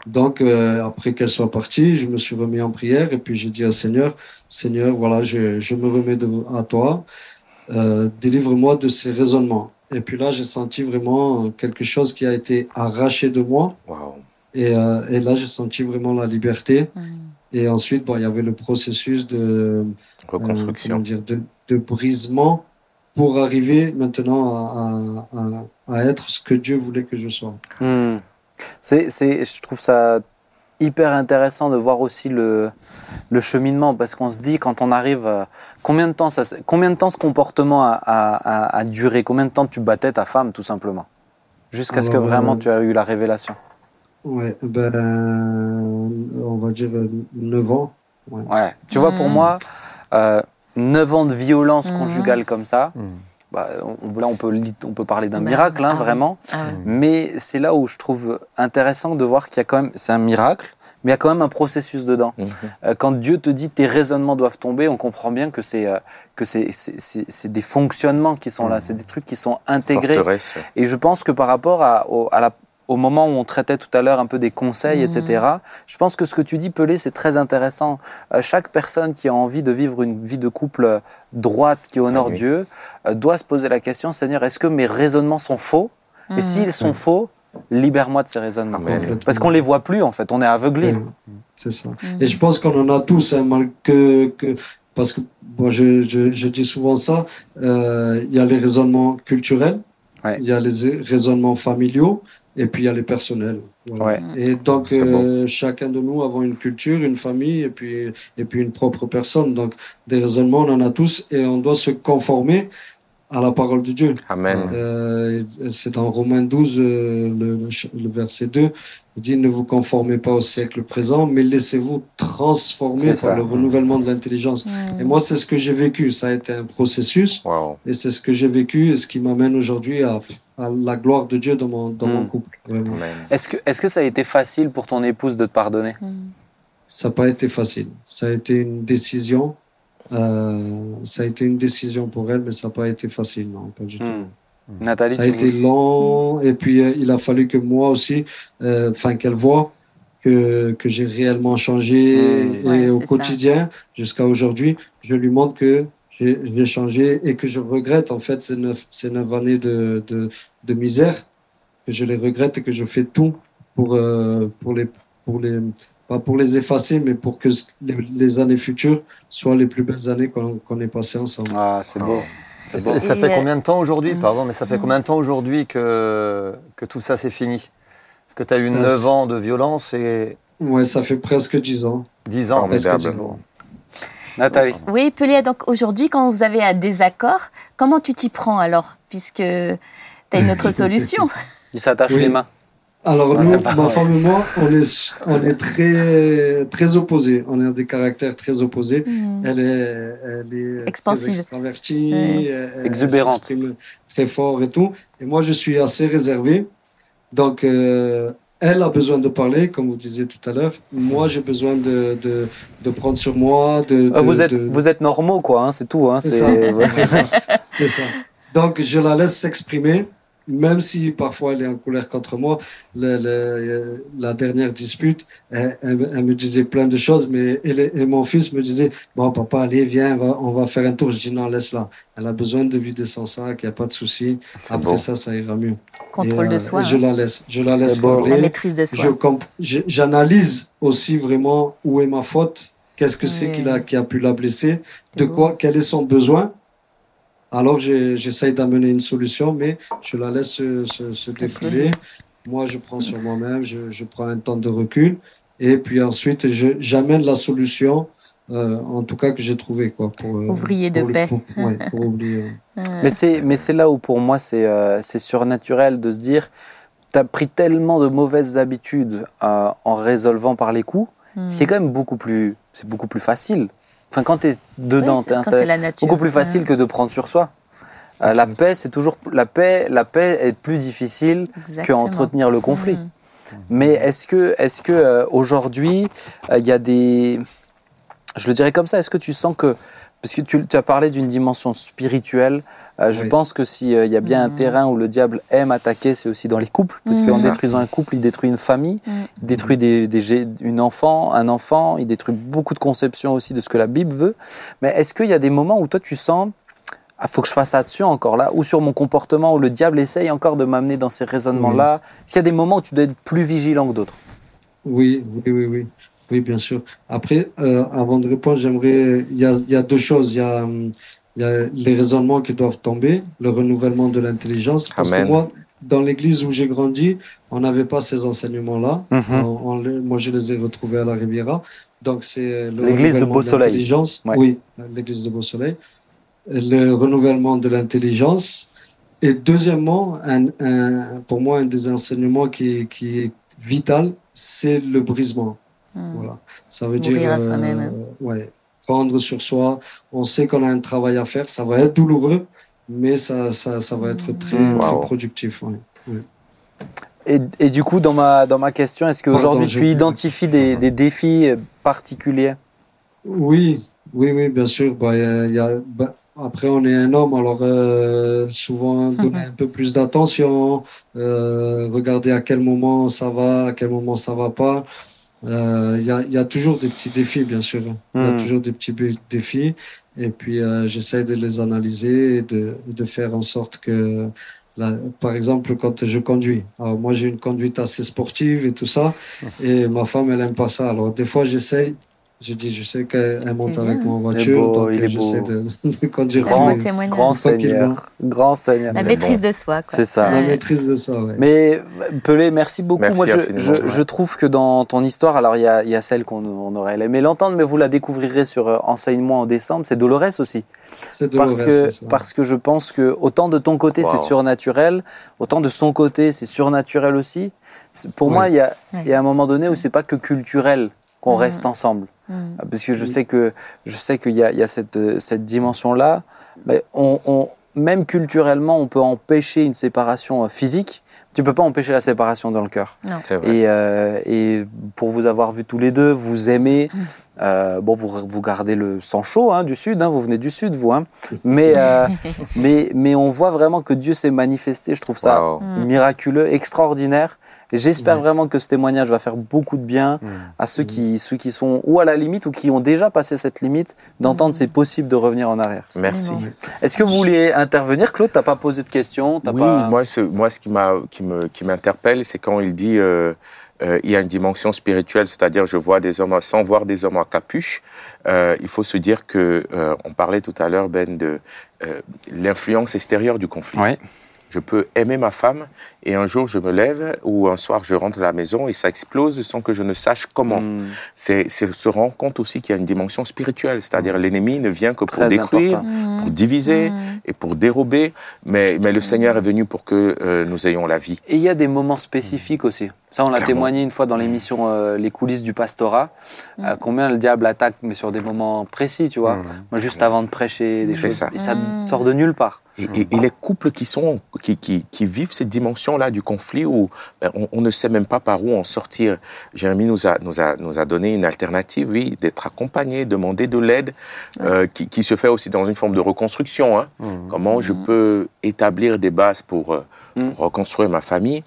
Donc, euh, après qu'elle soit partie, je me suis remis en prière et puis j'ai dit au Seigneur, Seigneur, voilà, je, je me remets de- à toi, euh, délivre-moi de ces raisonnements. Et puis là, j'ai senti vraiment quelque chose qui a été arraché de moi Wow. et, euh, et là, j'ai senti vraiment la liberté. Mhm. Et ensuite, bon, il y avait le processus de, Reconstruction. comment dire, de, de brisement pour arriver maintenant à, à, à, à être ce que Dieu voulait que je sois. Hmm. C'est, c'est, je trouve ça hyper intéressant de voir aussi le, le cheminement parce qu'on se dit quand on arrive, euh, combien de temps ça, combien de temps ce comportement a, a, a- a duré, combien de temps tu battais ta femme tout simplement, jusqu'à ce que Alors, vraiment euh, tu as eu la révélation. Ouais, ben, on va dire euh, 9 ans. Ouais. Ouais. Tu vois pour Mhm. moi, euh, 9 ans de violence Mhm. conjugale comme ça, Mhm. bah, on, là on peut, on peut parler d'un Bah, miracle hein, ah oui. vraiment. Ah ouais. Mais c'est là où je trouve intéressant de voir qu'il y a quand même, c'est un miracle, mais il y a quand même un processus dedans. Mhm. Euh, Quand Dieu te dit tes raisonnements doivent tomber, on comprend bien que c'est euh, que c'est c'est- c'est- c'est des fonctionnements qui sont là, c'est des trucs qui sont intégrés. Forteresse. Et je pense que par rapport à, au, à la- au moment où on traitait tout à l'heure un peu des conseils, Mhm. etc., je pense que ce que tu dis, Pelé, c'est très intéressant. Euh, chaque personne qui a envie de vivre une vie de couple euh, droite, qui honore Ah oui. Dieu, euh, doit se poser la question, Seigneur, est-ce que mes raisonnements sont faux? Et Mhm. s'ils sont faux, libère-moi de ces raisonnements. Amen. Complètement. Parce qu'on les voit plus, en fait, on est aveuglé. C'est ça. Et je pense qu'on en a tous, hein, mal que, que, parce que moi, je, je, je dis souvent ça, euh, il y a les raisonnements culturels, Ouais. il y a les raisonnements familiaux, et puis il y a les personnels. Voilà. Ouais. Et donc, euh, chacun de nous avons une culture, une famille, et puis, et puis une propre personne. Donc, des raisonnements, on en a tous, et on doit se conformer à la parole de Dieu. Amen. Euh, c'est dans Romains 12, euh, le, le verset 2, il dit Ne vous conformez pas au siècle présent, mais laissez-vous transformer par le renouvellement de l'intelligence. Mhm. Et moi, c'est ce que j'ai vécu. Ça a été un processus, Wow. et c'est ce que j'ai vécu, et ce qui m'amène aujourd'hui à, à la gloire de Dieu dans mon, dans mon Mm. couple. Est-ce que, est-ce que ça a été facile pour ton épouse de te pardonner? Mhm. Ça n'a pas été facile. Ça a été une décision. Euh, ça a été une décision pour elle, mais ça n'a pas été facile, non, pas du tout. Hmm. Nathalie, Ça a été long et puis euh, il a fallu que moi aussi, euh, enfin qu'elle voit que, que j'ai réellement changé Mmh. et Ouais, au quotidien jusqu'à aujourd'hui, je lui montre que j'ai changé et que je regrette en fait ces neuf, ces neuf années de, de, de misère, que je les regrette et que je fais tout pour, euh, pour les, pour les, pas pour les effacer, mais pour que les, les années futures soient les plus belles années qu'on ait passées ensemble. Ah, c'est beau. Et C'est beau. ça, fait combien de temps aujourd'hui, mm. pardon, mais ça fait Mm. combien de temps aujourd'hui que, que tout ça c'est fini? Est-ce que tu as eu Euh, 9 ans de violence et Ouais, ça fait presque dix ans. 10 ans? Presque Formidable. dix ans. Nathalie, Oui, Pelé, donc aujourd'hui, quand vous avez un désaccord, comment tu t'y prends alors Puisque tu as une autre solution? il s'attache Oui. les mains. Alors Ouais, nous, ma vrai. femme et moi, on est, on est très, très opposés. On a des caractères très opposés. Mhm. Elle est, elle est Expansive. très extravertie, elle- elle Exubérante. s'exprime très fort et tout. Et moi, je suis assez réservé. Donc, euh, elle a besoin de parler, comme vous disiez tout à l'heure. Moi, j'ai besoin de, de, de prendre sur moi. De, de- vous, êtes, vous êtes normaux, quoi, hein, c'est tout. Hein, ça. C'est ça. Donc, je la laisse s'exprimer, même si parfois elle est en colère contre moi. Le- le- la dernière dispute, elle, elle- elle me disait plein de choses, mais elle, et mon fils me disait Bon, papa, allez, viens, on va, on va faire un tour. Je dis Non, laisse-la. Elle a besoin de vider son sac, il n'y a pas de souci. Après ça, ça ira mieux. Contrôle Et, de euh, soi. Je hein. la laisse. Je la laisse C'est beau. La parler. maîtrise de Je soi. J'analyse aussi vraiment où est ma faute, qu'est-ce que c'est qu'il a, qui a pu la blesser, de quoi, quel est son besoin. Alors j'essaye d'amener une solution, mais je la laisse se, se, se défouler. Moi, je prends sur moi-même, je, je prends un temps de recul Et puis ensuite, je- j'amène la solution, euh, en tout cas que j'ai trouvée. Quoi, pour, euh, Ouvrier de pour le- paix. Pour, ouais, pour oublier. Mais c'est, mais c'est là où pour moi c'est, euh, c'est surnaturel de se dire, tu as pris tellement de mauvaises habitudes euh, en résolvant par les coups, Hmm. ce qui est quand même beaucoup plus, c'est beaucoup plus facile. Enfin, quand tu es dedans, Oui, c'est la nature. beaucoup plus facile Ouais. que de prendre sur soi. Euh, la paix, c'est toujours la paix. La paix est plus difficile qu'entretenir le conflit. Mm. Mais est-ce que, est-ce que euh, aujourd'hui, euh, il y a des, je le dirais comme ça, est-ce que tu sens que, parce que tu, tu as parlé d'une dimension spirituelle, euh, je Oui. pense que s'il y a bien un Mhm. terrain où le diable aime attaquer, c'est aussi dans les couples, parce Mhm. qu'en détruisant un couple, il détruit une famille, Mhm. il détruit des, des gé- une enfant, un enfant, il détruit beaucoup de conceptions aussi de ce que la Bible veut. Mais est-ce qu'il y a des moments où toi tu sens ah, faut que je fasse attention encore là, ou sur mon comportement, où le diable essaye encore de m'amener dans ces raisonnements-là? Est-ce qu'il y a des moments où tu dois être plus vigilant que d'autres? Oui, oui, oui, oui. Oui, bien sûr. Après, euh, avant de répondre, j'aimerais. Il y a, il y a deux choses. Il y a, il y a les raisonnements qui doivent tomber, le renouvellement de l'intelligence. Parce Amen. que moi, dans l'église où j'ai grandi, on n'avait pas ces enseignements-là. Mhm. Moi, je les ai retrouvés à la Riviera. Donc, c'est L'église de l'intelligence. Ouais. Oui, l'église de Beau-Soleil. Le renouvellement de l'intelligence. Et deuxièmement, un, un- pour moi, un des enseignements qui, qui est vital, c'est le brisement. Mm. Voilà. Ça veut Mourir dire à soi-même. euh, ouais, prendre sur soi. On sait qu'on a un travail à faire. Ça va être douloureux, mais ça, ça, ça va être très, Mmh. très Wow. productif. ouais. Et, et du coup, dans ma, dans ma question, est-ce qu'aujourd'hui tu identifies des, des défis euh, particuliers? Oui, oui, oui, bien sûr. Bah, il y a- il y a- bah, après, on est un homme, alors euh, souvent donner un peu plus d'attention, euh, regarder à quel moment ça va, à quel moment ça va pas. Euh, Il y, a, il y a toujours des petits défis, bien sûr. Il y a Hmm. toujours des petits défis. Et puis, euh, j'essaie de les analyser et de, de faire en sorte que, par exemple, quand je conduis. Alors, moi, j'ai une conduite assez sportive et tout ça. Et ma femme, elle aime pas ça. Alors, des fois, j'essaie. Je dis, je sais qu'elle monte avec moi en Il est voiture. beau, donc, il est j'essaie beau. de, de conduire. Témoignage. Grand Tranquillement. Seigneur, grand Seigneur. La maîtrise bon. de soi. quoi. C'est ça. La Ouais. maîtrise de ouais. Mais Pelé, merci beaucoup. Merci Moi, je, je, je trouve que dans ton histoire, alors il y a, il y a celle qu'on on aurait aimé l'entendre, mais vous la découvrirez sur euh, Enseigne-moi en décembre. C'est Dolores aussi. C'est Parce douloureux, que, c'est ça. parce que je pense que autant de ton côté c'est surnaturel, autant de son côté c'est surnaturel aussi. C'est- Pour Ouais. moi, il y, a, y a un moment donné où c'est pas que culturel qu'on Mhm. reste ensemble. Mm. Parce que je sais que je sais qu'il y a, il y a cette, cette dimension-là. Mais on, on- même culturellement, on peut empêcher une séparation euh, physique. Tu peux pas empêcher la séparation dans le cœur. Et, euh, et pour vous avoir vu tous les deux, vous aimez. euh, bon, vous, vous gardez le sang chaud hein, du sud. hein, vous venez du sud, vous. hein. Mais, euh, mais, mais on voit vraiment que Dieu s'est manifesté. Je trouve ça Wow. Mm. miraculeux, extraordinaire. Et j'espère Ouais. vraiment que ce témoignage va faire beaucoup de bien à ceux qui, ceux qui sont ou à la limite ou qui ont déjà passé cette limite, d'entendre c'est possible de revenir en arrière. Merci. Est-ce que vous vouliez intervenir, Claude? T'as pas posé de questions? Oui, pas... moi, ce, moi, ce qui m'interpelle, c'est quand il dit, euh, euh, il y a une dimension spirituelle, c'est-à-dire, je vois des hommes, sans voir des hommes à capuche. Euh, il faut se dire que, euh, on parlait tout à l'heure, Ben, de euh, l'influence extérieure du conflit. Ouais. Je peux aimer ma femme et un jour je me lève ou un soir je rentre à la maison et ça explose sans que je ne sache comment. Hmm, C'est, se rendre compte aussi qu'il y a une dimension spirituelle, c'est-à-dire l'ennemi ne vient que pour Très détruire, important. Mm. pour diviser Mm. et pour dérober, mais, mais le Seigneur est venu pour que euh, nous ayons la vie. Et il y a des moments spécifiques aussi. Ça, on l'a témoigné une fois dans l'émission euh, Les coulisses du pastorat. Euh, combien le diable attaque, mais sur des moments précis, tu vois. Moi, juste avant de prêcher, des choses. ça. Et ça Mm. sort de nulle part. Et, et- et les couples qui, sont, qui, qui, qui vivent cette dimension-là du conflit où ben, on, on ne sait même pas par où en sortir. Jérémie nous a, nous a, nous a donné une alternative, oui, d'être accompagné, demander de l'aide, euh, qui, qui se fait aussi dans une forme de reconstruction. hein. Comment je peux établir des bases pour, euh, Mm. pour reconstruire ma famille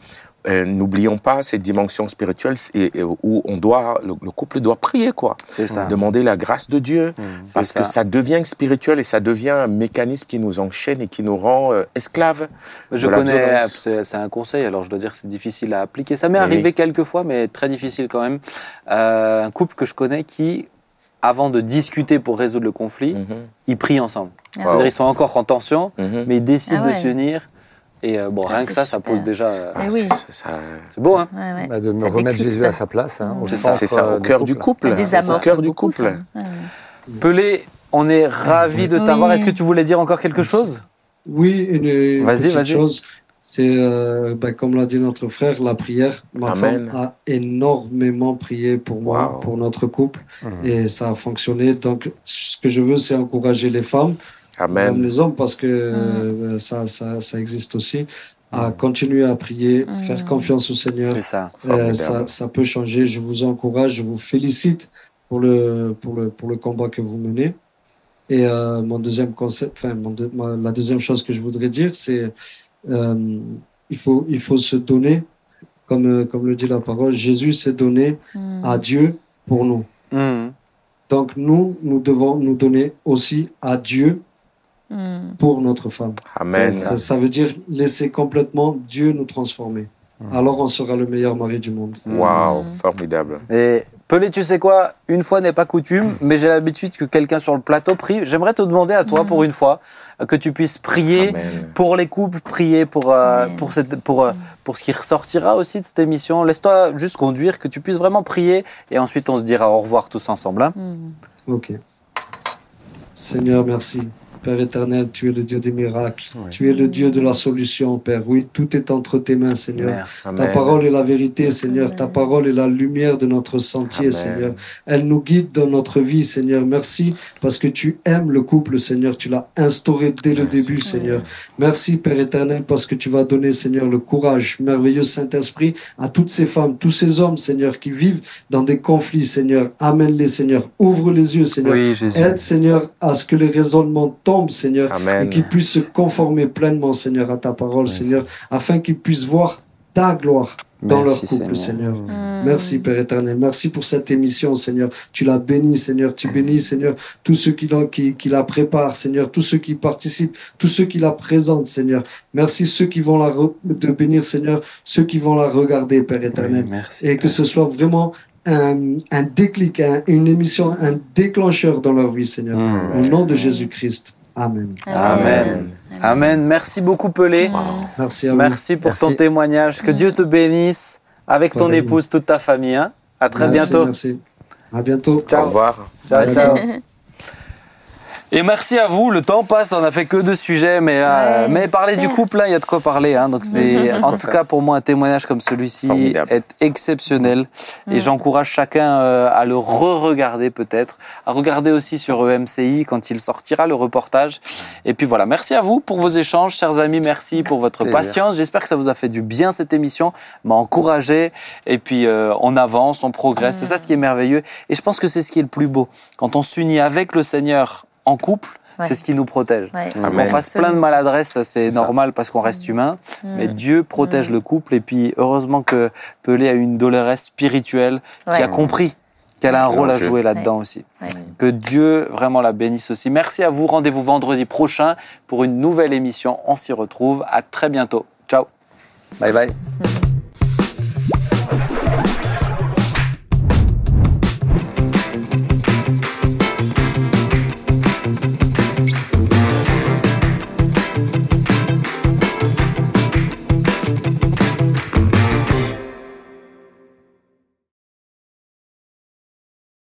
Euh, N'oublions pas cette dimension spirituelle et, et où on doit, le, le couple doit prier, quoi. C'est ça. Demander la grâce de Dieu. C'est Parce que ça devient spirituel et ça devient un mécanisme qui nous enchaîne et qui nous rend euh, esclaves. Je de connais, c'est un conseil, alors je dois dire que c'est difficile à appliquer. Ça m'est Oui. arrivé quelques fois, mais très difficile quand même. Euh, un couple que je connais qui, avant de discuter pour résoudre le conflit, Mhm. ils prient ensemble. Ah C'est-à-dire ils sont encore en tension, Mhm. mais ils décident Ah de s'unir Et euh, bon, Ah, rien que ça, ça pose déjà. euh, Eh oui. c'est beau, hein Ouais, ouais. Bah, de me Ça remettre. Jésus à sa place, hein, au C'est ça, centre ça, euh, au cœur du couple. Au cœur du couple. Ouais. Pelé, on est ravis de t'avoir. Oui. Est-ce que tu voulais dire encore quelque chose? Oui, une, Vas-y, chose. C'est, euh, ben, comme l'a dit notre frère, la prière. Ma Amen. femme a énormément prié pour moi, Wow. pour notre couple, Mhm. et ça a fonctionné. Donc, ce que je veux, c'est encourager les femmes, même Amen. les hommes, parce que euh, ça, ça, ça existe aussi, à continuer à prier, Mhm. faire confiance au Seigneur. C'est ça. Euh, ça, ça peut changer. Je vous encourage, je vous félicite pour le, pour le, pour le combat que vous menez. Et euh, mon deuxième concept, enfin, mon ma- la deuxième chose que je voudrais dire, c'est euh, il faut, il faut se donner, comme, comme le dit la parole, Jésus s'est donné Mm. à Dieu pour nous. Donc nous, nous devons nous donner aussi à Dieu Mm. pour notre femme. Amen. Ça, ça veut dire laisser complètement Dieu nous transformer. Alors on sera le meilleur mari du monde. Waouh, formidable. Et Pelé, tu sais quoi? Une fois n'est pas coutume, mais j'ai l'habitude que quelqu'un sur le plateau prie. J'aimerais te demander à toi, pour une fois, que tu puisses prier Amen. pour les couples, prier pour, euh, pour, cette, pour, euh, pour ce qui ressortira aussi de cette émission. Laisse-toi juste conduire, que tu puisses vraiment prier, et ensuite on se dira au revoir tous ensemble. hein. Mm. Ok. Seigneur, merci. Père éternel, tu es le Dieu des miracles. Oui. Tu es le Dieu de la solution, Père. Oui, tout est entre tes mains, Seigneur. Merci. Ta parole est la vérité, Seigneur. Ta parole est la lumière de notre sentier, Amen. Seigneur. Elle nous guide dans notre vie, Seigneur. Merci parce que tu aimes le couple, Seigneur. Tu l'as instauré dès le Merci, début, Seigneur. Merci, Père éternel, parce que tu vas donner, Seigneur, le courage, merveilleux Saint-Esprit, à toutes ces femmes, tous ces hommes, Seigneur, qui vivent dans des conflits, Seigneur. Amène-les, Seigneur. Ouvre les yeux, Seigneur. Oui. Aide, Seigneur, à ce que les raisonnements tombent, Seigneur, Amen. et qu'ils puissent se conformer pleinement, Seigneur, à ta parole, Merci. Seigneur, afin qu'ils puissent voir ta gloire dans Merci, leur couple, Seigneur. Seigneur. Mm. Merci, Père éternel. Merci pour cette émission, Seigneur. Tu l'as béni, Seigneur. Tu bénis, Seigneur, tous ceux qui la, qui, qui la préparent, Seigneur, tous ceux qui participent, tous ceux qui la présentent, Seigneur. Merci ceux qui vont la de bénir, Seigneur, ceux qui vont la regarder, Père éternel Oui, merci. et que ce soit vraiment un, un déclic, un- une émission, un déclencheur dans leur vie, Seigneur. Mm. Au nom de Jésus-Christ. Amen. Amen. Amen. Merci beaucoup, Pelé. Merci à vous. Merci pour ton témoignage. Que Dieu te bénisse avec ton épouse, toute ta famille. hein. À très Merci, bientôt. Merci. À bientôt. Ciao. Au revoir. Ciao. ciao. Et merci à vous. Le temps passe, on a fait que deux sujets, mais, euh, mais parler du couple, là, il y a de quoi parler. hein. Donc c'est, en tout cas, pour moi, un témoignage comme celui-ci est exceptionnel. Et j'encourage chacun euh, à le re-regarder peut-être, à regarder aussi sur EMCI quand il sortira le reportage. Et puis voilà, merci à vous pour vos échanges, chers amis. Merci pour votre Plaisir. patience. J'espère que ça vous a fait du bien cette émission, m'a encouragé. Et puis euh, on avance, on progresse. C'est ça ce qui est merveilleux. Et je pense que c'est ce qui est le plus beau. Quand on s'unit avec le Seigneur en couple, Ouais. c'est ce qui nous protège. Ouais. On Amen. fasse plein de maladresses, ça c'est ça. normal parce qu'on reste humain. Mm. Mais Dieu protège le couple. Et puis heureusement que Pelé a une Dolores spirituelle qui a compris qu'elle a un rôle à jouer là-dedans aussi. Que Dieu vraiment la bénisse aussi. Merci à vous. Rendez-vous vendredi prochain pour une nouvelle émission. On s'y retrouve. À très bientôt. Ciao. Bye bye.